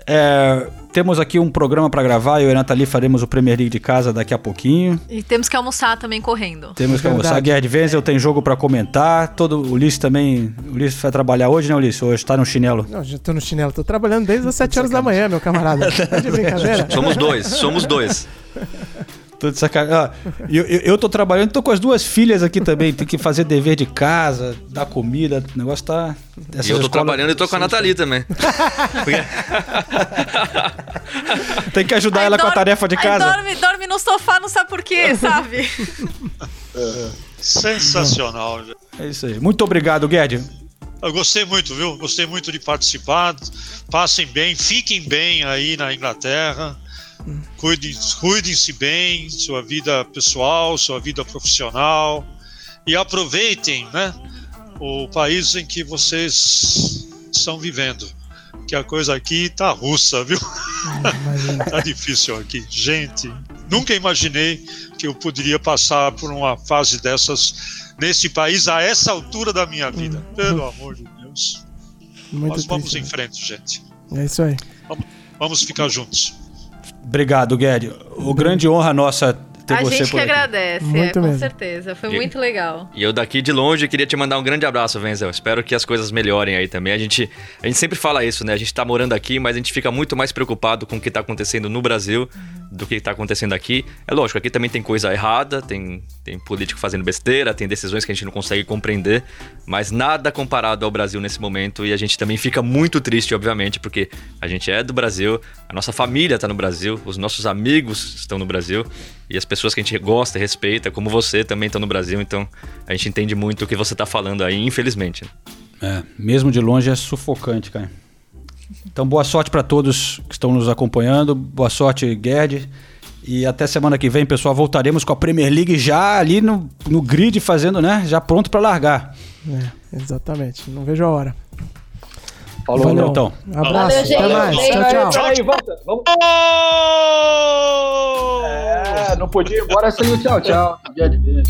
é, temos aqui um programa para gravar. Eu e a Nathalie faremos o Premier League de casa daqui a pouquinho. E temos que almoçar também correndo. Temos que almoçar. Guerra de Venzel tem jogo para comentar. Todo, o Ulisses também. O Ulisses vai trabalhar hoje, né, Ulisses? Hoje está no chinelo? Não, já tô no chinelo. Tô trabalhando desde as 7 horas da manhã, meu camarada. Tá de brincadeira? Somos dois, somos dois. Tô de sacanagem. Ah, eu, eu, eu, tô trabalhando, tô com as duas filhas aqui também. Tem que fazer dever de casa, dar comida. O negócio tá. E eu tô escolas... trabalhando e tô com a Nathalie também. Tem que ajudar aí ela dorme, com a tarefa de casa. Dorme, dorme no sofá, não sabe por quê, sabe? É. Sensacional. É isso aí. Muito obrigado, Guedes. Eu gostei muito, viu? Gostei muito de participar. Passem bem, fiquem bem aí na Inglaterra. Cuidem-se cuidem bem, sua vida pessoal, sua vida profissional e aproveitem né, o país em que vocês estão vivendo. Que a coisa aqui tá russa, viu? tá difícil aqui. Gente, nunca imaginei que eu poderia passar por uma fase dessas nesse país a essa altura da minha vida. Pelo amor de Deus. Muito Nós vamos triste, em né? frente, gente. É isso aí. Vamos, vamos ficar juntos. Obrigado, Guedes. O grande honra nossa ter a você gente por que aqui. agradece, muito é, com certeza. Foi e, muito legal. E eu daqui de longe queria te mandar um grande abraço, Venzel. Espero que as coisas melhorem aí também. A gente, a gente sempre fala isso, né? A gente tá morando aqui, mas a gente fica muito mais preocupado com o que tá acontecendo no Brasil uhum. do que tá acontecendo aqui. É lógico, aqui também tem coisa errada, tem, tem político fazendo besteira, tem decisões que a gente não consegue compreender, mas nada comparado ao Brasil nesse momento. E a gente também fica muito triste, obviamente, porque a gente é do Brasil, a nossa família tá no Brasil, os nossos amigos estão no Brasil e as pessoas que a gente gosta e respeita, como você, também estão no Brasil, então a gente entende muito o que você está falando aí, infelizmente. É, mesmo de longe é sufocante, cara. Então, boa sorte para todos que estão nos acompanhando. Boa sorte, Gerd. E até semana que vem, pessoal, voltaremos com a Premier League já ali no, no grid, fazendo, né? Já pronto para largar. É, exatamente. Não vejo a hora. Falou, Valeu. então. Abraço, Valeu, até mais. Tchau, tchau. Peraí, volta. Vamos. É, não podia ir embora sem o tchau, tchau. Dia de vez.